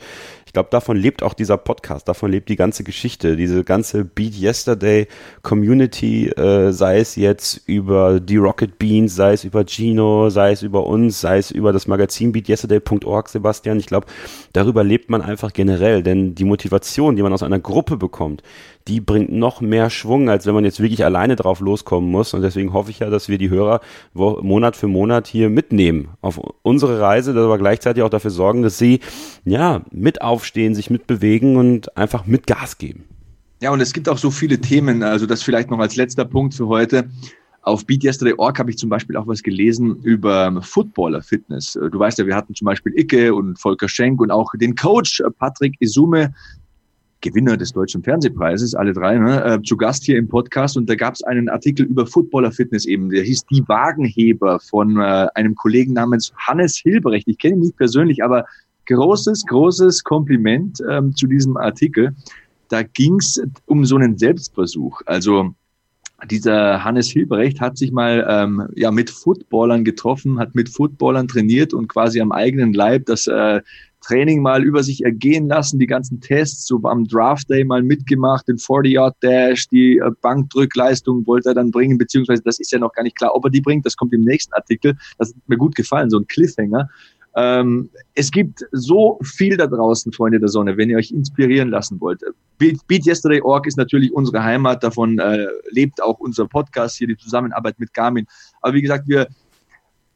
ich glaube, davon lebt auch dieser Podcast, davon lebt die ganze Geschichte, diese ganze Beat Yesterday Community, äh, sei es jetzt über die Rocket Beans, sei es über Gino, sei es über uns, sei es über das Magazin beatyesterday.org, Sebastian. Ich glaube, darüber lebt man einfach generell, denn die Motivation, die man aus einer Gruppe bekommt, die bringt noch mehr Schwung, als wenn man jetzt wirklich alleine drauf loskommen muss. Und deswegen hoffe ich ja, dass wir die Hörer Monat für Monat hier mitnehmen auf unsere Reise, aber gleichzeitig auch dafür sorgen, dass sie ja mit aufstehen, sich mitbewegen und einfach mit Gas geben. Ja, und es gibt auch so viele Themen, also das vielleicht noch als letzter Punkt für heute. Auf BeatYesterday.org habe ich zum Beispiel auch was gelesen über Footballer-Fitness. Du weißt ja, wir hatten zum Beispiel Icke und Volker Schenk und auch den Coach Patrick Isume Gewinner des Deutschen Fernsehpreises, alle drei, ne, äh, zu Gast hier im Podcast. Und da gab es einen Artikel über Footballer-Fitness eben. Der hieß Die Wagenheber von äh, einem Kollegen namens Hannes Hilbrecht. Ich kenne ihn nicht persönlich, aber großes, großes Kompliment ähm, zu diesem Artikel. Da ging es um so einen Selbstversuch. Also dieser Hannes Hilbrecht hat sich mal ähm, ja mit Footballern getroffen, hat mit Footballern trainiert und quasi am eigenen Leib das äh, Training mal über sich ergehen lassen, die ganzen Tests, so am Draft Day mal mitgemacht, den 40-Yard-Dash, die äh, Bankdrückleistung wollte er dann bringen, beziehungsweise das ist ja noch gar nicht klar, ob er die bringt, das kommt im nächsten Artikel, das hat mir gut gefallen, so ein Cliffhanger. Ähm, es gibt so viel da draußen, Freunde der Sonne, wenn ihr euch inspirieren lassen wollt. Beat, Beat Yesterday Org ist natürlich unsere Heimat, davon äh, lebt auch unser Podcast hier, die Zusammenarbeit mit Garmin. Aber wie gesagt, wir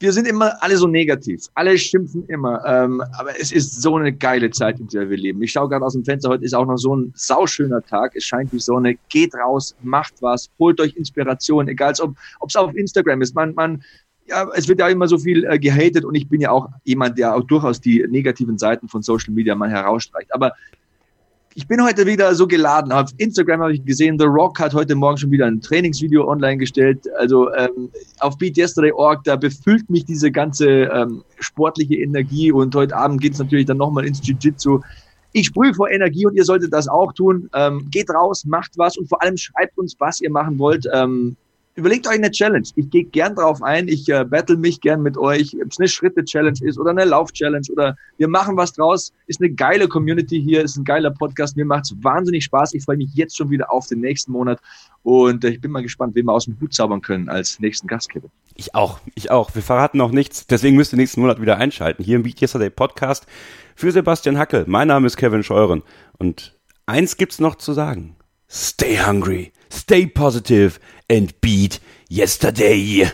wir sind immer alle so negativ. Alle schimpfen immer. Ähm, aber es ist so eine geile Zeit, in der wir leben. Ich schaue gerade aus dem Fenster. Heute ist auch noch so ein sauschöner Tag. Es scheint wie Sonne. Geht raus, macht was, holt euch Inspiration. Egal, ob es auf Instagram ist. Man, man, ja, es wird ja immer so viel äh, gehatet und ich bin ja auch jemand, der auch durchaus die negativen Seiten von Social Media mal herausstreicht. Aber ich bin heute wieder so geladen. Auf Instagram habe ich gesehen, The Rock hat heute Morgen schon wieder ein Trainingsvideo online gestellt. Also ähm, auf BeatYesterday.org, da befüllt mich diese ganze ähm, sportliche Energie und heute Abend geht es natürlich dann nochmal ins Jiu-Jitsu. Ich sprühe vor Energie und ihr solltet das auch tun. Ähm, geht raus, macht was und vor allem schreibt uns, was ihr machen wollt. Ähm, überlegt euch eine Challenge. Ich gehe gern drauf ein. Ich äh, battle mich gern mit euch, ob es eine Schritte-Challenge ist oder eine Lauf-Challenge oder wir machen was draus. Ist eine geile Community hier, ist ein geiler Podcast. Mir macht's wahnsinnig Spaß. Ich freue mich jetzt schon wieder auf den nächsten Monat und äh, ich bin mal gespannt, wen wir aus dem Hut zaubern können als nächsten Gast. Ich auch, ich auch. Wir verraten noch nichts, deswegen müsst ihr nächsten Monat wieder einschalten. Hier im Beat Yesterday Podcast für Sebastian Hackel. Mein Name ist Kevin Scheuren und eins gibt's noch zu sagen. Stay hungry, stay positive and beat yesterday.